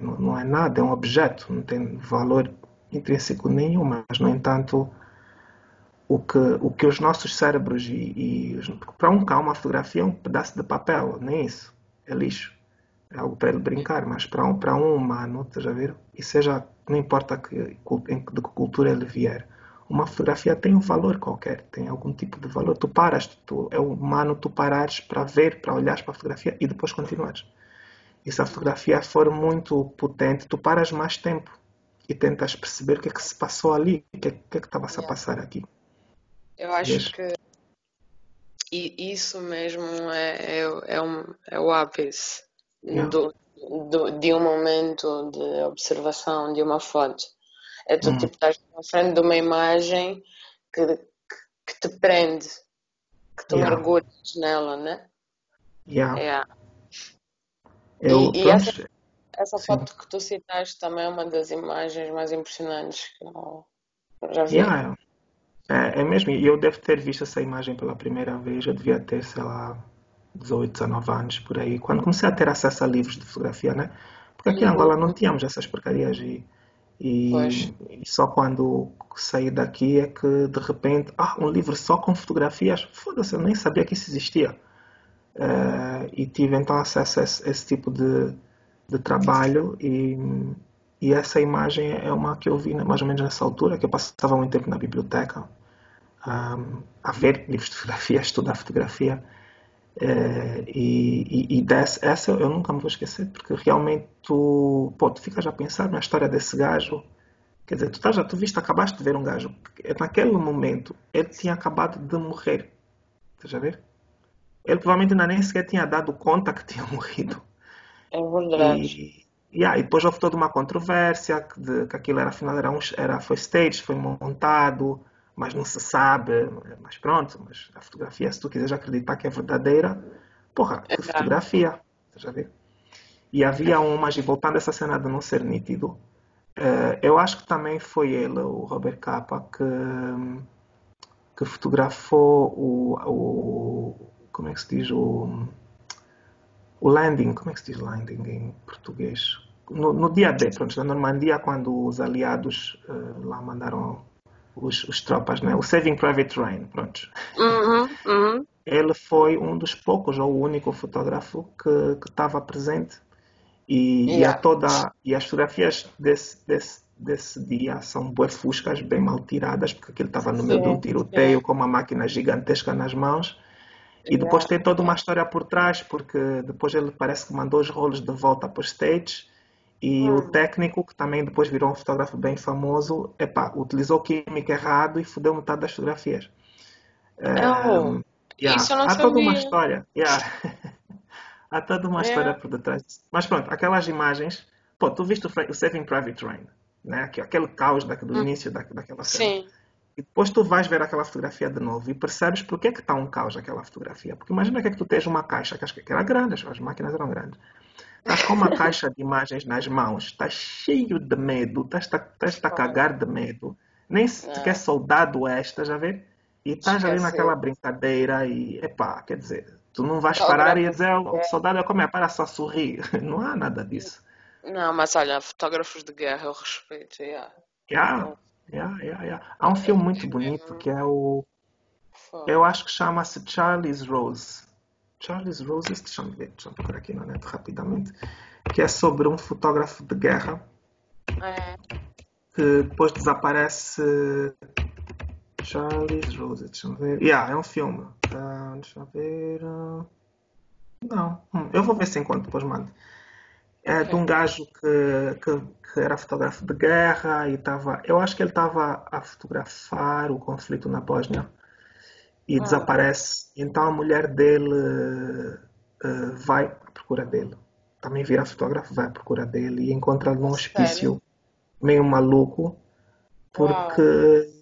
Não, não é nada, é um objeto, não tem valor intrínseco nenhum, mas no entanto o que, o que os nossos cérebros e, e para um cão uma fotografia é um pedaço de papel, nem isso, é lixo, é algo para ele brincar, mas para um, para um humano, estás? E seja, não importa que, de que cultura ele vier, uma fotografia tem um valor qualquer, tem algum tipo de valor. Tu paras, tu, é humano tu parares para ver, para olhares para a fotografia e depois continuares. E se a fotografia for muito potente, tu paras mais tempo e tentas perceber o que é que se passou ali, o que é que é estava-se a Yeah. passar aqui. Eu acho Vês? que isso mesmo é, é, o- é, um, é o ápice Yeah. do, do, de um momento de observação de uma foto. É tu Hum. tipo estás na frente de uma imagem que, que, que te prende, que tu Yeah. mergulhas nela, né? Yeah. É. Eu, E, e essa, essa sim. foto que tu citaste também é uma das imagens mais impressionantes que eu já vi. Yeah, é, é mesmo. E eu devo ter visto essa imagem pela primeira vez. Eu devia ter, sei lá, 18, 19 anos por aí. Quando comecei a ter acesso a livros de fotografia, né? Porque aqui em Uhum. Angola não tínhamos essas porcarias. E, e, e só quando saí daqui é que de repente, ah, um livro só com fotografias. Foda-se, eu nem sabia que isso existia. Eh, e tive então acesso a esse, esse tipo de, de trabalho e, e essa imagem é uma que eu vi mais ou menos nessa altura, que eu passava muito tempo na biblioteca um, a ver livros de fotografia, a estudar fotografia. Eh, e, e, e essa eu nunca me vou esquecer porque realmente tu, pô, tu ficas a pensar na história desse gajo. Quer dizer, tu, estás, tu viste, acabaste de ver um gajo naquele momento ele tinha acabado de morrer. Estás a ver? Ele provavelmente ainda nem sequer tinha dado conta que tinha morrido. É verdade. E, yeah, e depois houve toda uma controvérsia que, de, que aquilo era, afinal era, um, era foi stage, foi montado, mas não se sabe. Mas pronto, mas a fotografia, se tu quiseres acreditar que é verdadeira, porra, que fotografia. Já viu? E havia umas, e voltando a essa cena de não ser nítido, uh, eu acho que também foi ele, o Robert Capa, que, que fotografou o, o. Como é que se diz? O, o landing. Como é que se diz landing em português? No, no dia D, pronto, na Normandia, quando os aliados uh, lá mandaram os, os, tropas, né? o Saving Private Ryan, pronto. Uhum, uhum. Ele foi um dos poucos, ou o único fotógrafo que estava presente e, yeah. e, a toda, e as fotografias desse, desse, desse dia são bué fuscas, bem mal tiradas, porque ele estava no meio de um tiroteio com uma máquina gigantesca nas mãos. E depois tem toda uma história por trás, porque depois ele parece que mandou os rolos de volta para o stage. E hum. o técnico, que também depois virou um fotógrafo bem famoso, epá, utilizou química errado e fodeu metade das fotografias. Oh, um, yeah. Isso eu não Há sabia. toda uma história. Yeah. Há toda uma é. história por detrás. Mas pronto, aquelas imagens. Pô, tu viste o, Saving Private Ryan, né? Aquele caos do hum. início da, daquela cena. Sim. E depois tu vais ver aquela fotografia de novo e percebes porque é que está um caos aquela fotografia. Porque imagina que é que tu tens uma caixa, que, que era grande, as máquinas eram grandes. Estás com uma caixa de imagens nas mãos, estás cheio de medo, estás, a cagar de medo. Nem sequer é. soldado és, estás a ver? E estás ali naquela brincadeira e, epá, quer dizer, Tu não vais parar e dizer, o soldado é como é, para só sorrir. Não há nada disso. Não, mas olha, fotógrafos de guerra eu respeito, yeah. Yeah, yeah, yeah, yeah. Há um filme muito bonito que é o. Eu acho que chama-se Charlie's Rose. Charlie's Rose, deixa eu ver, deixa eu procurar aqui na net rapidamente. Que é sobre um fotógrafo de guerra é. que depois desaparece Charlie's Rose, deixa eu ver. Yeah, é um filme. Uh, deixa eu ver. Uh... Não, hum, eu vou ver se encontro, depois mando. É okay. de um gajo que, que, que, era fotógrafo de guerra e estava. Eu acho que ele estava a fotografar o conflito na Bósnia e ah. desaparece. Então a mulher dele uh, vai à procura dele. Também vira fotógrafo, vai à procura dele e encontra num hospício meio maluco porque Uau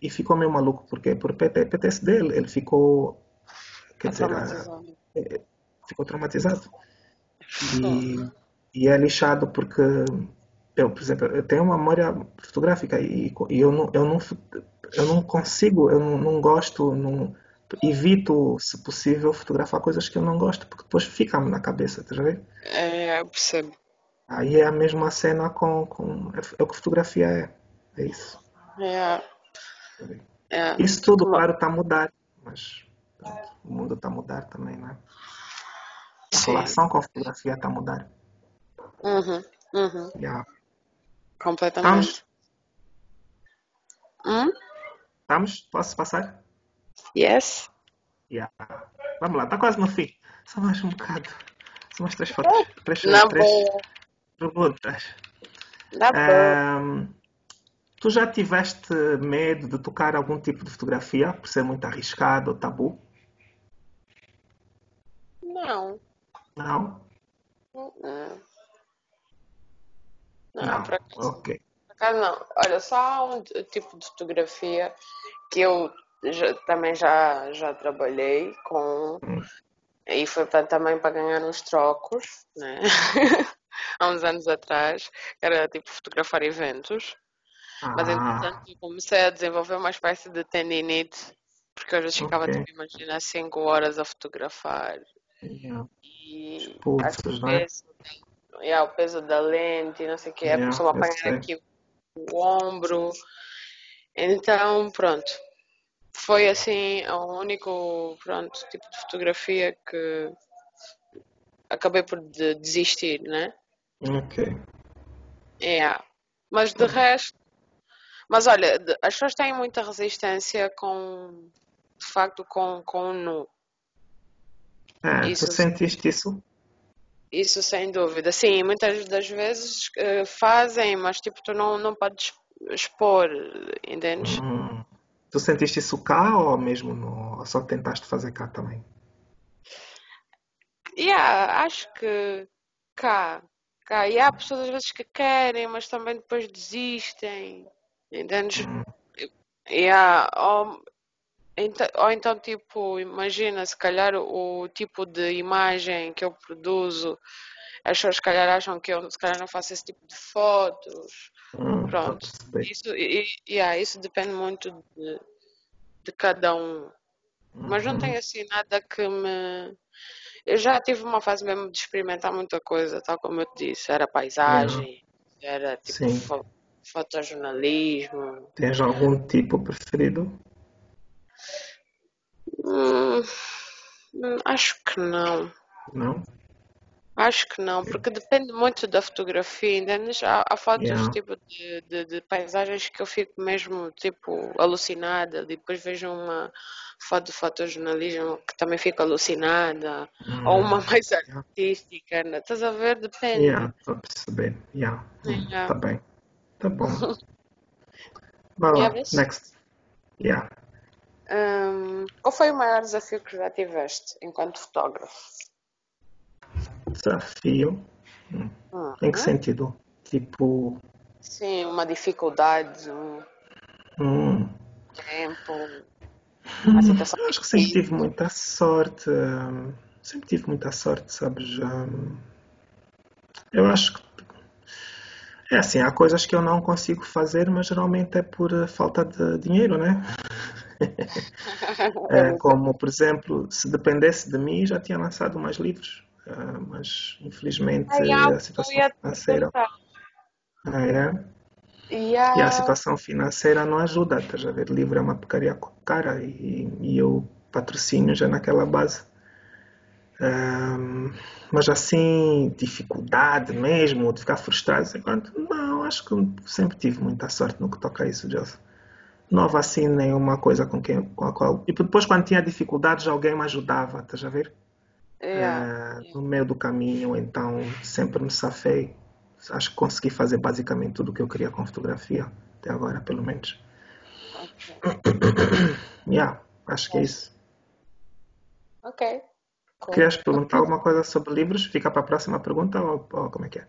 e ficou meio maluco, porque por PTSD ele, ele ficou, quer dizer, traumatizado. É, ficou traumatizado. E, e é lixado porque eu, por exemplo, eu tenho uma memória fotográfica e, e eu, não, eu, não, eu não consigo, eu não, não gosto, não, evito, se possível, fotografar coisas que eu não gosto, porque depois fica-me na cabeça, tá vendo? É, eu percebo. Aí é a mesma cena com, com é o que fotografia é, é isso. É. É. Isso tudo, claro, está a mudar, mas pronto, o mundo está a mudar também, não é? A Sim. relação com a fotografia está a mudar. Uhum, uhum. Yeah. Completamente. Estamos? Hum? Estamos? Posso passar? Yes. Yeah. Vamos lá, está quase no fim. Só mais um bocado. Só mais três fotos. Três, Na três boa. perguntas. Na boa. Um, Tu já tiveste medo de tocar algum tipo de fotografia por ser muito arriscado ou tabu? Não. Não? Não. Não, não. Pra... ok. Pra não. Olha, só um tipo de fotografia que eu já, também já, já trabalhei com. Hum. E foi pra, também para ganhar uns trocos, né? Há uns anos atrás. Era tipo fotografar eventos. Mas entretanto eu comecei a desenvolver uma espécie de tendinite, porque eu já ficava, okay. tipo, imagina, 5 horas a fotografar. Yeah. E Putz, o, né? Yeah, o peso da lente, não sei o que, yeah, a pessoa apanhar aqui o ombro. Então, pronto. Foi assim o único pronto, tipo de fotografia que acabei por desistir, né? Ok. Yeah. Mas de resto, mas olha, as pessoas têm muita resistência com, de facto, com, com o nu. É, isso, tu sentiste isso? Isso sem dúvida. Sim, muitas das vezes uh, fazem, mas tipo, tu não, não podes expor, entendes? Hum. Tu sentiste isso cá ou mesmo no... só tentaste fazer cá também? Yeah, acho que cá, cá. E há pessoas às vezes que querem, mas também depois desistem. Entendes? Hum, Yeah, ou, então, ou então, tipo, imagina, se calhar o tipo de imagem que eu produzo, as pessoas se calhar acham que eu se calhar não faço esse tipo de fotos. hum, Pronto. Isso, e, yeah, isso depende muito de, de cada um. Mas não Uhum, tem assim nada que me. Eu já tive uma fase mesmo de experimentar muita coisa, tal como eu te disse. Era paisagem, era tipo fo fotojornalismo. Tens algum tipo preferido? Hum, hum, acho que não. Não? Acho que não, porque depende muito da fotografia, entendes? Há, há fotos Yeah. tipo de, de, de paisagens que eu fico mesmo tipo alucinada, depois vejo uma foto de fotojornalismo que também fico alucinada, ou uma mais yeah. artística, né? Estás a ver? Yeah, Depende. estou a perceber. Yeah. Yeah. tá bem. Tá bom. Vai lá. Next. Yeah. Hum, qual foi o maior desafio que já tiveste enquanto fotógrafo? Desafio. Hum. Em que Uhum. sentido? Tipo, Sim, uma dificuldade, um hum, tempo, uma hum, acho que sempre tive muita sorte. hum, sempre tive muita sorte, sabes? Hum, eu acho que é assim, há coisas que eu não consigo fazer, mas geralmente é por eh, falta de dinheiro, né? É, É, como, por exemplo, se dependesse de mim, já tinha lançado mais livros, Ah, mas infelizmente Ai, ah, a situação financeira ah, é, E e a a... situação financeira não ajuda, estás a ver? Livro é uma porcaria cara e, e eu patrocínio já naquela base. Ahm, mas assim, dificuldade mesmo, de ficar frustrado, quanto, não, acho que sempre tive muita sorte no que toca a isso, Joseph. Não assim nenhuma coisa com, quem, com a qual. E depois, quando tinha dificuldades, alguém me ajudava, estás a ver? Yeah, Ah, yeah, no meio do caminho, então sempre me safei. Acho que consegui fazer basicamente tudo o que eu queria com fotografia, até agora, pelo menos. ok. Yeah, acho que é isso. Ok, cool. Querias perguntar alguma coisa sobre livros? Fica para a próxima pergunta ou, ou como é que é?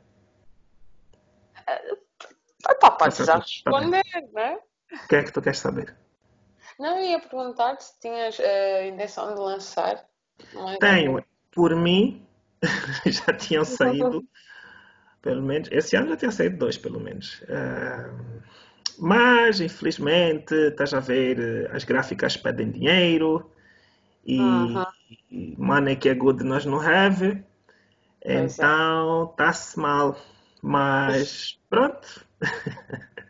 Epá, Tá podes já certo, tá responder, né? O que é que tu queres saber? Não, eu ia perguntar se tinhas eh, a intenção de lançar mais Tenho, por mim, já tinham saído, pelo menos, esse ano já tinha saído dois, pelo menos. Ah, mas, infelizmente, estás a ver, eh, as gráficas pedem dinheiro e, Uhum, e money que é good nós não have, pois é. então está-se mal. Mas pronto,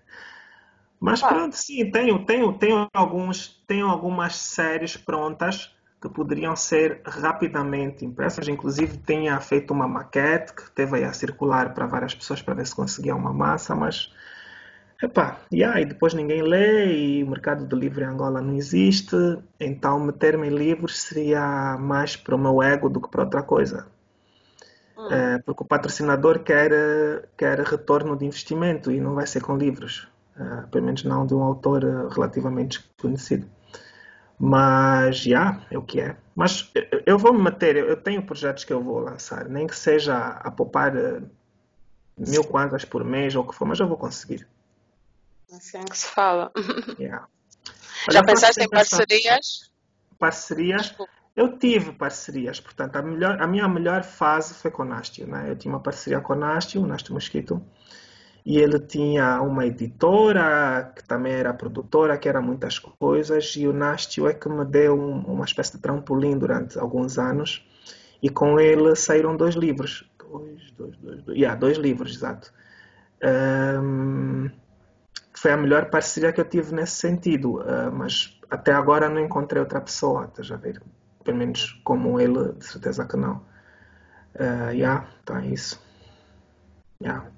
Mas pronto, sim, tenho, tenho, tenho alguns, tenho algumas séries prontas que poderiam ser rapidamente impressas. Inclusive, tinha feito uma maquete que teve a circular para várias pessoas para ver se conseguia uma massa, mas epá, yeah, e depois ninguém lê e o mercado de livro em Angola não existe, então meter-me em livros seria mais para o meu ego do que para outra coisa. hum, É, porque o patrocinador quer, quer retorno de investimento e não vai ser com livros. Eh, pelo menos não de um autor eh, relativamente desconhecido. Mas, já, é o que é. Mas eu, eu vou me meter, eu, eu tenho projetos que eu vou lançar, nem que seja a poupar eh, mil kwanzas por mês ou o que for, mas eu vou conseguir. assim que se fala. Yeah. Já pensaste em parcerias? parcerias. Desculpa. Eu tive parcerias, portanto, a, melhor, a minha melhor fase foi com o Nastio, né? Eu tinha uma parceria com o Nastio, o Nastio Mosquito, E ele tinha uma editora, que também era produtora, que era muitas coisas, e o Nastio é que me deu um, uma espécie de trampolim durante alguns anos, e com ele saíram dois livros. Dois, dois, dois, dois. Yeah, dois livros, exato. Um, foi a melhor parceria que eu tive nesse sentido, uh, mas até agora não encontrei outra pessoa, estás a ver? Pelo menos como ele, de certeza que não. Uh, yeah, então é isso. Yeah.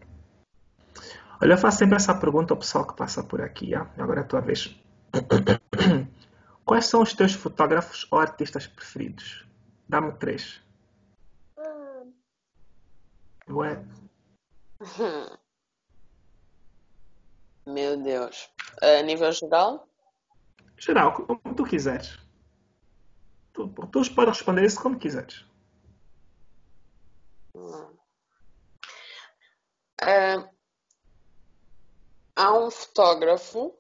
Olha, eu faço sempre essa pergunta ao pessoal que passa por aqui. Yeah? Agora é a tua vez. Quais são os teus fotógrafos ou artistas preferidos? Dá-me três. Ué? Meu Deus. A nível geral? Geral, como tu quiseres. Tu, tu podes responder isso como quiseres. Uh, há um fotógrafo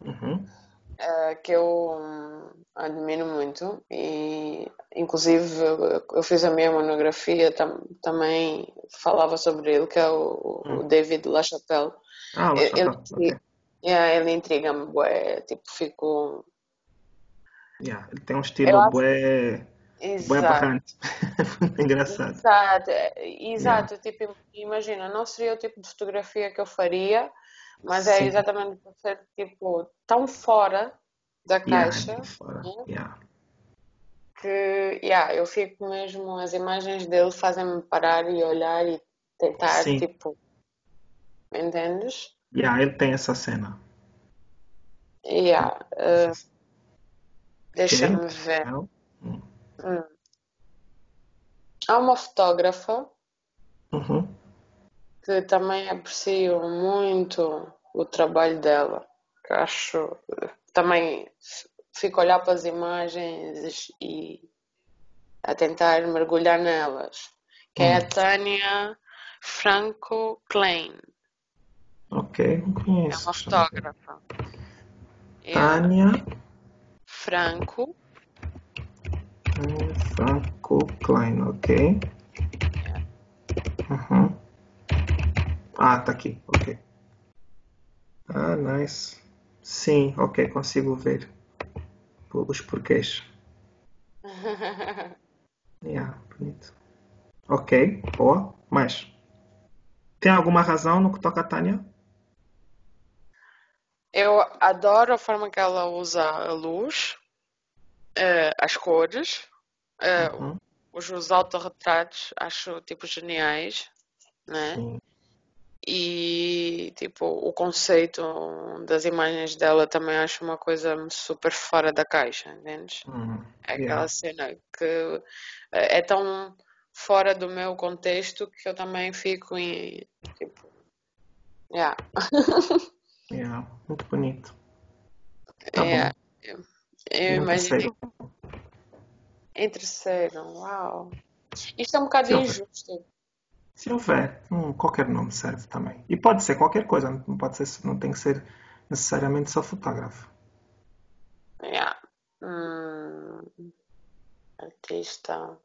Uhum. uh, que eu hum, admiro muito e inclusive eu, eu fiz a minha monografia tam, também falava sobre ele que é o, o Hum. David LaChapelle Ah, ele, chapéu. ele, Ok. yeah, ele intriga-me bué, tipo fico Yeah. Ele tem um eu estilo acho bué, bué exato aberrante. Engraçado. Exato, é, Yeah. exato, tipo, imagina, não seria o tipo de fotografia que eu faria, mas é Sim. exatamente por ser tipo tão fora da Yeah, é caixa, muito fora. né, Yeah. que yeah, eu fico mesmo, as imagens dele fazem-me parar e olhar e tentar, Sim. tipo, entendes? Yeah, ele tem essa cena. Yeah, uh, deixa-me ver. Hum. Há uma fotógrafa Uhum. Que também aprecio muito o trabalho dela. que acho também fico a olhar para as imagens e a tentar mergulhar nelas, que é a Hum. Tânia Franco Klein. Ok, não É conheço. uma fotógrafa. Tânia Franco, Tânia Franco Klein, ok. Uhum. Ah, tá aqui, ok. Ah, nice. Sim, ok, consigo ver os porquês. Yeah, bonito. Ok, boa. Mais. Tem alguma razão no que toca a Tânia? Eu adoro a forma que ela usa a luz, eh, as cores, eh, Uhum. os, os autorretratos, acho tipo geniais, né? Sim. E tipo, o conceito das imagens dela também acho uma coisa super fora da caixa, entendes? Uhum. É aquela Yeah. cena que eh, é tão fora do meu contexto que eu também fico em tipo, yeah, Yeah. Muito bonito. Tá bom. é, eu no imaginei terceiro? em terceiro, uau. Isto é um bocado injusto. Se houver, hum, qualquer nome serve também. E pode ser qualquer coisa, não pode ser, não tem que ser necessariamente só fotógrafo. Yeah. Hum, artista.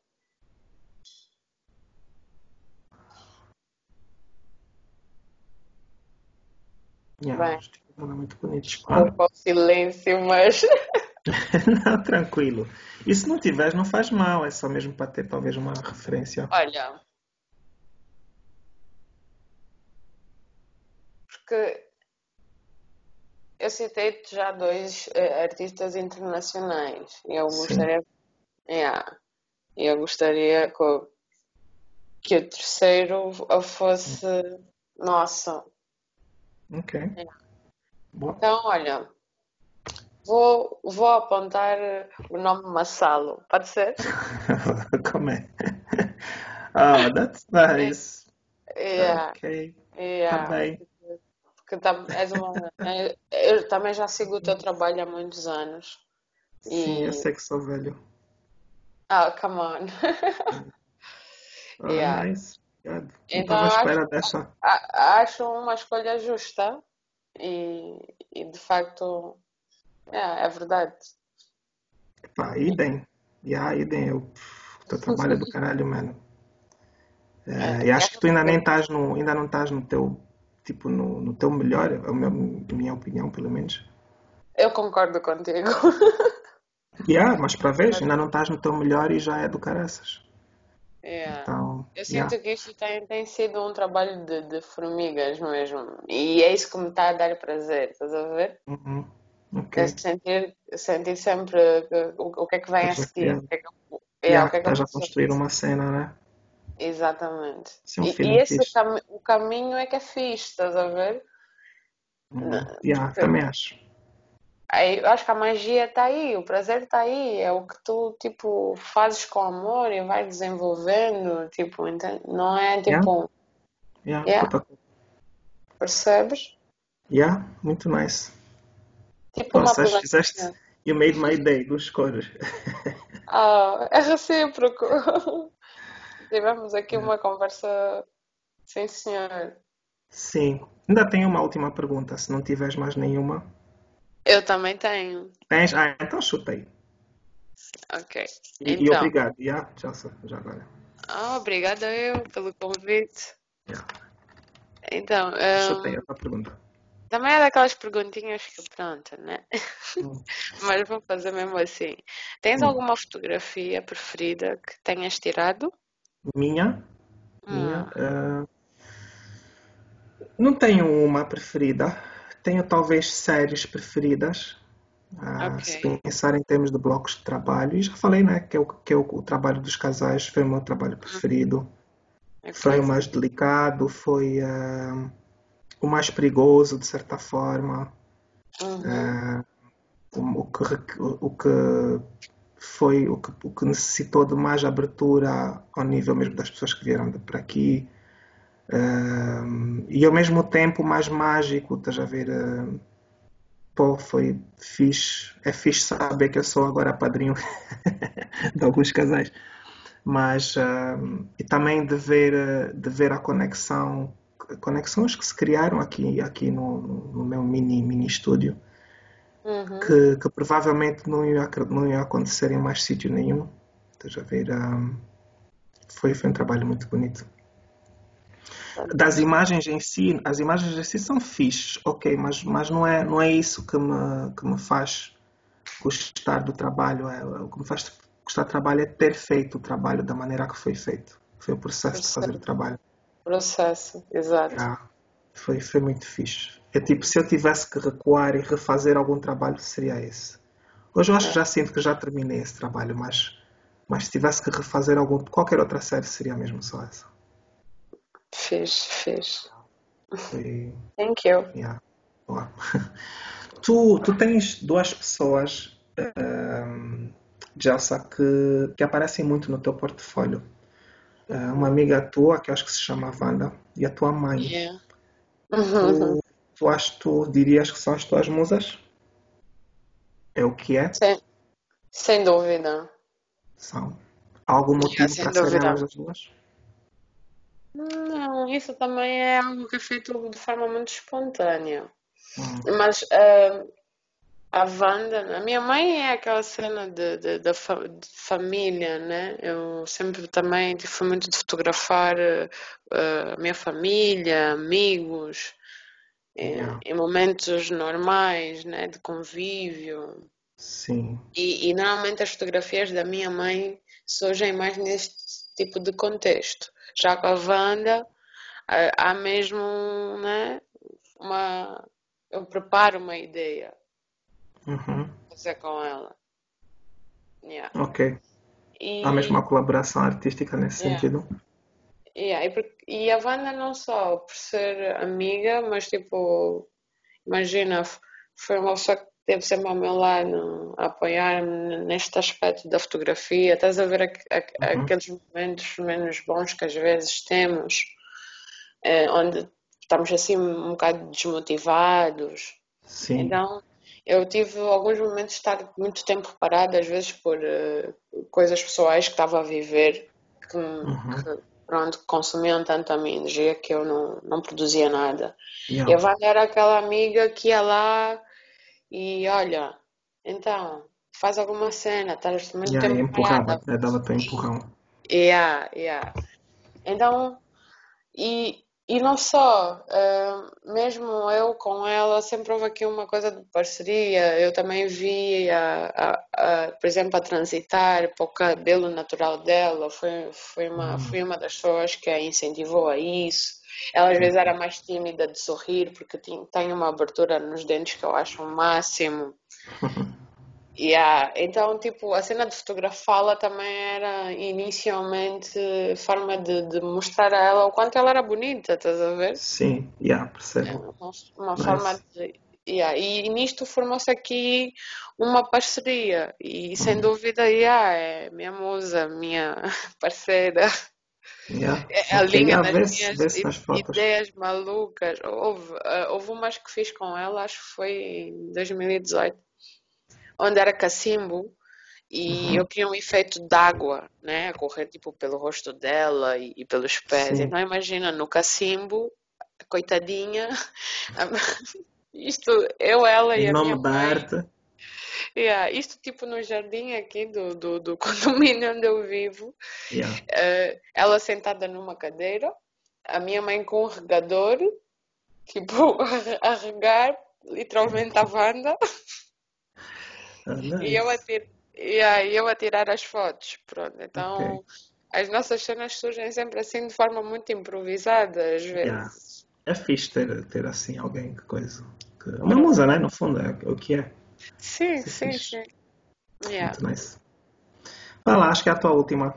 Yeah, Bem, é muito bonito. Desculpa o silêncio, mas não, tranquilo. E se não tiveres, não faz mal, é só mesmo para ter talvez uma referência. olha, porque eu citei-te já dois eh, artistas internacionais e eu Sim. gostaria, yeah, eu gostaria que, o- que o terceiro fosse nosso. Ok, boa. Então, olha, vou, vou apontar o nome Massalo, pode ser? Como é? Oh, that's nice. Yeah, Ok, tá yeah. bem. Que tam, és uma, é- eu também já sigo o teu trabalho há muitos anos. Sim, eu E. sei que sou velho. Ah, come on. Ah, Yeah. nice. Obrigado. Não Então, acho, dessa. acho uma escolha justa e, e de facto, é, é verdade. Pá, idem. Yeah, idem. Eu, o teu trabalho é do caralho, mano. É, Eh, e e acho que tu ainda nem estás no, ainda não estás no teu, tipo, no, no teu melhor, é a minha, minha opinião, pelo menos. eu concordo contigo. Yeah, mas para ver, ainda não estás no teu melhor e já é do caraças. Yeah. Então, Eu yeah. sinto que isto tem, tem sido um trabalho de, de formigas mesmo. E é isso que me está a dar prazer, estás a ver? Uhum. É Ok. sentir, sentir sempre o, o que é que vem a a seguir. O que é que, eu- é, Yeah, o que é que estás a construir uma cena, né? Exatamente. Isso é um E, e esse cami o caminho é que é fixe, estás a ver? Uhum. N- Yeah, Porque também acho. aí, eu acho que a magia está aí, o prazer está aí, é o que tu, tipo, fazes com amor e vais desenvolvendo, tipo, entende? Não é Yeah, tipo, yeah, yeah, pouco. percebes? Yeah, muito nice. Tipo Ou uma fizeste, plantinha. you made my day dos cores. Ah, é recíproco. tivemos aqui uma conversa Sim, senhor. Sim. Ainda tenho uma última pergunta, se não tiveres mais nenhuma. Eu também tenho. Tens? Ah, então chutei. Ok. E, então. e obrigado. Yeah, já, já agora. Ah, obrigada eu pelo convite. Yeah. Então, um, Chutei essa pergunta. também é daquelas perguntinhas que pronto, né? Hum. Mas vou fazer mesmo assim. Tens Hum. alguma fotografia preferida que tenhas tirado? Minha? Minha? Hum. ah, não tenho uma preferida. Tenho talvez séries preferidas. Ah, Ok. Se pensar em termos de blocos de trabalho, e já falei, né, que, é o, que é o, trabalho dos casais foi o meu trabalho preferido. Ok. Foi o mais delicado, foi ah, o mais perigoso, de certa forma. Uhum. Ah, o, que, o que foi o que, o que necessitou de mais abertura ao nível mesmo das pessoas que vieram de por aqui. Ah, e ao mesmo tempo mais mágico, estás a ver? ah, pô, foi fixe. É fixe saber que eu sou agora padrinho de alguns casais. Mas, ah, e também de ver, de ver a conexão, conexões que se criaram aqui, aqui no, no meu mini, mini estúdio Uhum. que, que provavelmente não ia, não ia acontecer em mais sítio nenhum. Estás a ver? ah, foi, foi um trabalho muito bonito. Das imagens em si, as imagens em si são fixes, ok, mas, mas não, é, não é isso que me, que me faz gostar do trabalho. É, o que me faz gostar do trabalho é ter feito o trabalho da maneira que foi feito. Foi o processo de fazer o trabalho. Processo, exato. Ah, foi, foi muito fixe. É tipo, se eu tivesse que recuar e refazer algum trabalho, seria esse. Hoje eu acho que já sinto que já terminei esse trabalho, mas, mas se tivesse que refazer algum, qualquer outra série, seria mesmo só essa. Fiz, fiz. Foi, Thank you. yeah. Tu, tu tens duas pessoas, ehm, Jelsa, que, que aparecem muito no teu portfólio. Eh, uma amiga tua, que eu acho que se chama Wanda, e a tua mãe. Yeah. Uhum. Tu, achas, tu dirias que são as tuas musas? É o que é? Sem, sem dúvida. São. Há algum motivo sem para serem dúvida. as duas? Não, isso também é algo que é feito de forma muito espontânea. Hum, Mas ah, a Wanda, a minha mãe é aquela cena de, de, da fa- de família, né? Eu sempre também fui muito de fotografar a minha família, amigos, yeah. em momentos normais, né? De convívio. Sim. E, e normalmente as fotografias da minha mãe surgem mais neste tipo de contexto. Já com a Wanda, há mesmo, né, uma... Eu preparo uma ideia Uhum. fazer com ela. Yeah. Ok. E, Há mesmo uma colaboração artística nesse yeah, sentido? Yeah. E, por- e a Wanda não só por ser amiga, mas tipo, imagina, foi uma pessoa que esteve sempre ao meu lado a apoiar-me neste aspecto da fotografia. Estás a ver aqu- aqu- Uhum. aqueles momentos menos bons que às vezes temos, eh, onde estamos assim um bocado desmotivados. Sim. Então, eu tive alguns momentos de estar muito tempo parada, às vezes por eh, coisas pessoais que estava a viver, que, Uhum. que, pronto, consumiam tanto a minha energia que eu não, não produzia nada. E a Yeah. Wanda era aquela amiga que ia lá e olha, então, faz alguma cena, estás muito Yeah, e tempo empurrava, dava-te um empurrão. Yeah, yeah. Então, e, e não só, eh, mesmo eu com ela, sempre houve aqui uma coisa de parceria. Eu também vi, a, a- a- por exemplo, a transitar para o cabelo natural dela. Foi, foi uma, Hum, fui uma das pessoas que a incentivou a isso. Ela às vezes era mais tímida de sorrir, porque tem, tem uma abertura nos dentes que eu acho o máximo. Yeah. Então, tipo, a cena de fotografá-la também era inicialmente forma de, de mostrar a ela o quanto ela era bonita, estás a ver? Sim, yeah, É percebo. uma, uma forma Nice. de. Yeah. E, nisto formou-se aqui uma parceria. E sem Hum, dúvida, yeah, é minha musa, minha parceira. yeah. É a linha yeah, das vê-se, minhas fotos. ideias malucas. Houve, ah, houve umas que fiz com ela, acho que foi em 2018, onde era cacimbo. e uhum. eu queria um efeito d'água, né, a correr tipo pelo rosto dela e, e pelos pés. Sim. Então imagina no cacimbo, coitadinha, isto eu, ela e a minha mãe. Yeah, isto tipo no jardim aqui do, do, do condomínio onde eu vivo. Yeah. Uh, ela sentada numa cadeira, a minha mãe com um regador, tipo, a regar literalmente a Wanda. Ah. E eu a, tir... yeah, eu a tirar as fotos. Pronto, então okay. as nossas cenas surgem sempre assim de forma muito improvisada, às vezes. Yeah. É fixe ter, ter assim alguém que coisa. Que... Uma musa, né? No fundo, é o que é. Sim, é sim, sim. Yeah. Muito nice. Vai lá, acho que é a tua última.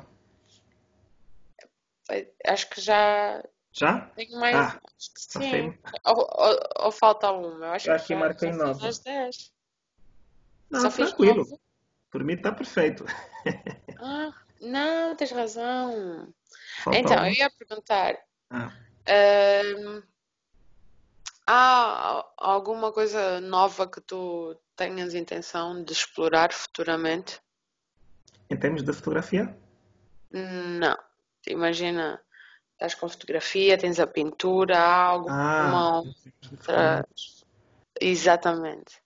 Acho que já. Já? Tenho mais. Ah, sim. Ou, ou, ou, falta uma? Eu acho já que marquei já nove. 10. Não, Só tranquilo. Fiz Por mim está perfeito. Ah, não, tens razão. Falta então, um. eu ia perguntar. Ah. há alguma coisa nova que tu tenhas intenção de explorar futuramente? Em termos de fotografia? Não. Imagina, estás com fotografia, tens a pintura, algo, ah, uma outra... Exatamente.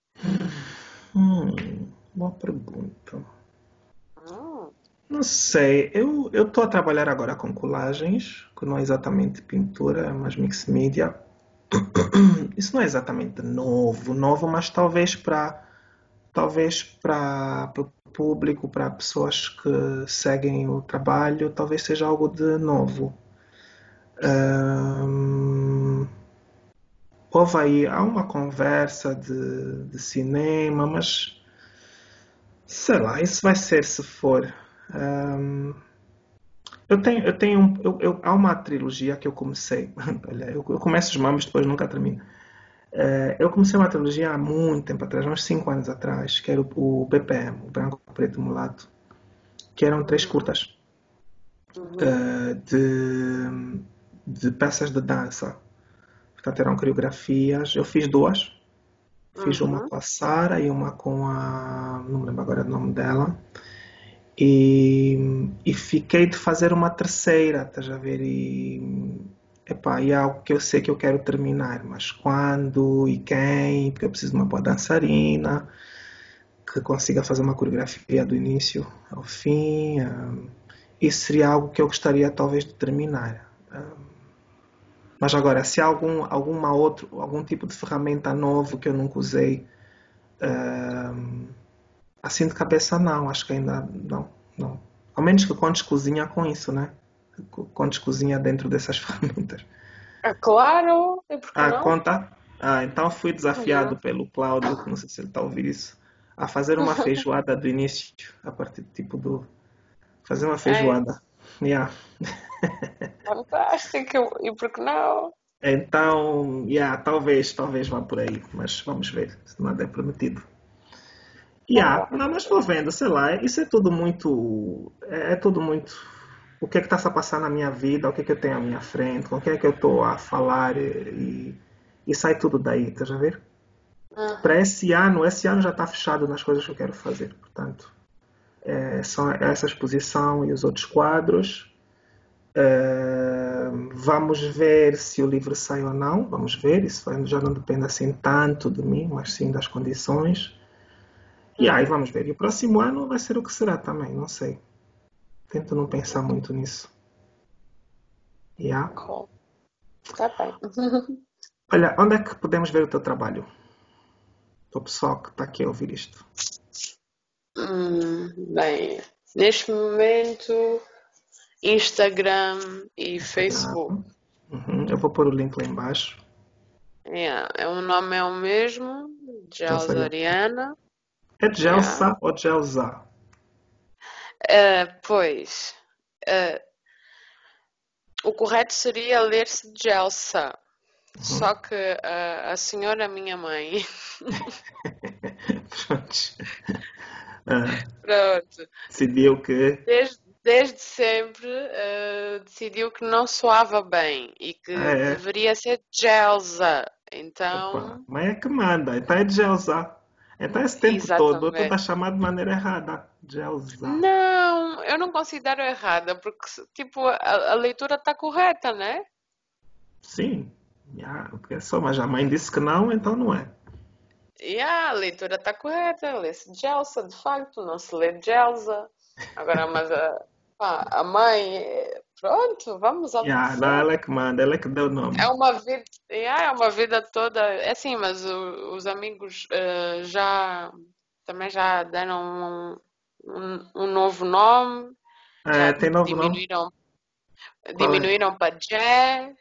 Hum, boa pergunta. Não sei, eu estou a trabalhar agora com colagens, que não é exatamente pintura, mais mix media. Isso não é exatamente novo, novo, mas talvez para talvez para o público, para pessoas que seguem o trabalho, talvez seja algo de novo. Um, houve aí, há uma conversa de, de cinema, mas sei lá, isso vai ser se for. Um, eu tenho, eu tenho eu, eu, há uma trilogia que eu comecei. Olha, eu, eu começo os mamos, depois nunca termino. Uh, eu comecei uma trilogia há muito tempo atrás, uns 5 anos atrás, que era o, o BPM, o Branco, Preto e Mulato, que eram três curtas uh, de, de peças de dança. Eram coreografias. Eu fiz duas. Fiz uhum. uma com a Sara e uma com a. Não me lembro agora o nome dela. E, e fiquei de fazer uma terceira, estás a ver? E, epá, e é algo que eu sei que eu quero terminar, mas quando e quem? Porque eu preciso de uma boa dançarina que consiga fazer uma coreografia do início ao fim. Um, isso seria algo que eu gostaria talvez de terminar. Um, mas agora, se há algum, alguma outro, algum tipo de ferramenta novo que eu nunca usei, uh, assim de cabeça não, acho que ainda não, não. Ao menos que contes cozinha com isso, né? Contes cozinha dentro dessas ferramentas. É claro, e por que ah, não? conta? Ah, então fui desafiado uhum. pelo Cláudio, não sei se ele está a ouvir isso, a fazer uma feijoada do início, a partir tipo do. Fazer uma feijoada. É. Yeah. Fantástico, e por que não? Então, yeah, talvez, talvez vá por aí, mas vamos ver, se nada é prometido. Yeah, não, mas estou vendo, sei lá, isso é tudo muito. É, é tudo muito. O que é que está a passar na minha vida, o que é que eu tenho à minha frente, com quem é que eu estou a falar e, e, sai tudo daí, estás a ver? Uhum. Para esse ano, esse ano já está fechado nas coisas que eu quero fazer, portanto, é, são essa exposição e os outros quadros. Uh, vamos ver se o livro sai ou não. Vamos ver. Isso já não depende assim tanto de mim, mas sim das condições. E aí vamos ver. E o próximo ano vai ser o que será também, não sei. Tento não pensar muito nisso. Yeah. Tá bem. Olha, onde é que podemos ver o teu trabalho? O pessoal que está aqui a ouvir isto. Hum, bem, neste momento Instagram e Facebook. Uhum. Eu vou pôr o link lá embaixo. Yeah. É, o nome é o mesmo, Gelsa Ariana. É Gelsa yeah. ou Gelsa? Uh, pois. Uh, o correto seria ler-se Gelsa. Uhum. Só que uh, a senhora, minha mãe. Pronto. Pronto. Decidiu que. Desde desde sempre uh, decidiu que não soava bem e que ah, é? deveria ser Gelsa. Então. Opa, mas é que manda, então é Gelsa. Então esse tempo todo eu estou a Exatamente. chamar de maneira errada. Gelza. Não, eu não considero errada, porque, tipo, a, a leitura está correta, né? Sim. Yeah, porque é só, mas a mãe disse que não, então não é. E a leitura está correta, lê-se Gelsa, de facto, não se lê Gelsa. Agora, mas a, pá, a mãe, pronto, vamos ao Yeah, ela é que manda, ela é que deu o É nome. uma vida, yeah, é uma vida toda, é assim, mas o- os amigos eh, já também já deram um, um, um novo nome, É, tem novo nome? diminuíram, é? diminuíram para Jé,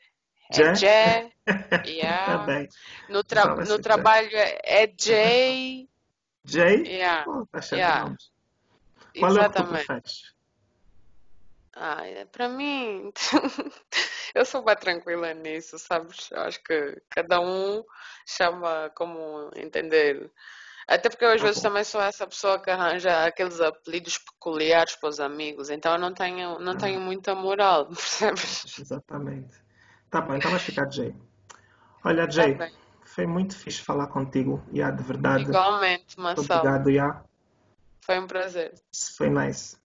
é Jé? Tá yeah. bem. No, tra no trabalho é, é Jay, Jay? yeah, Oh, tá yeah. Qual é o que tu exatamente. Ah, é- para mim, eu sou bem tranquila nisso, sabes? Eu acho que cada um chama como entender. Até porque eu às Tá vezes bom. também sou essa pessoa que arranja aqueles apelidos peculiares para os amigos, então eu não tenho, não Ah, tenho muita moral, percebes? exatamente. Tá bom, então vai ficar Jay. Olha, Tá Jay, bem. foi muito fixe falar contigo. Yeah, de verdade. Igualmente, Marcelo. obrigado, yeah. Foi um prazer. Foi nice.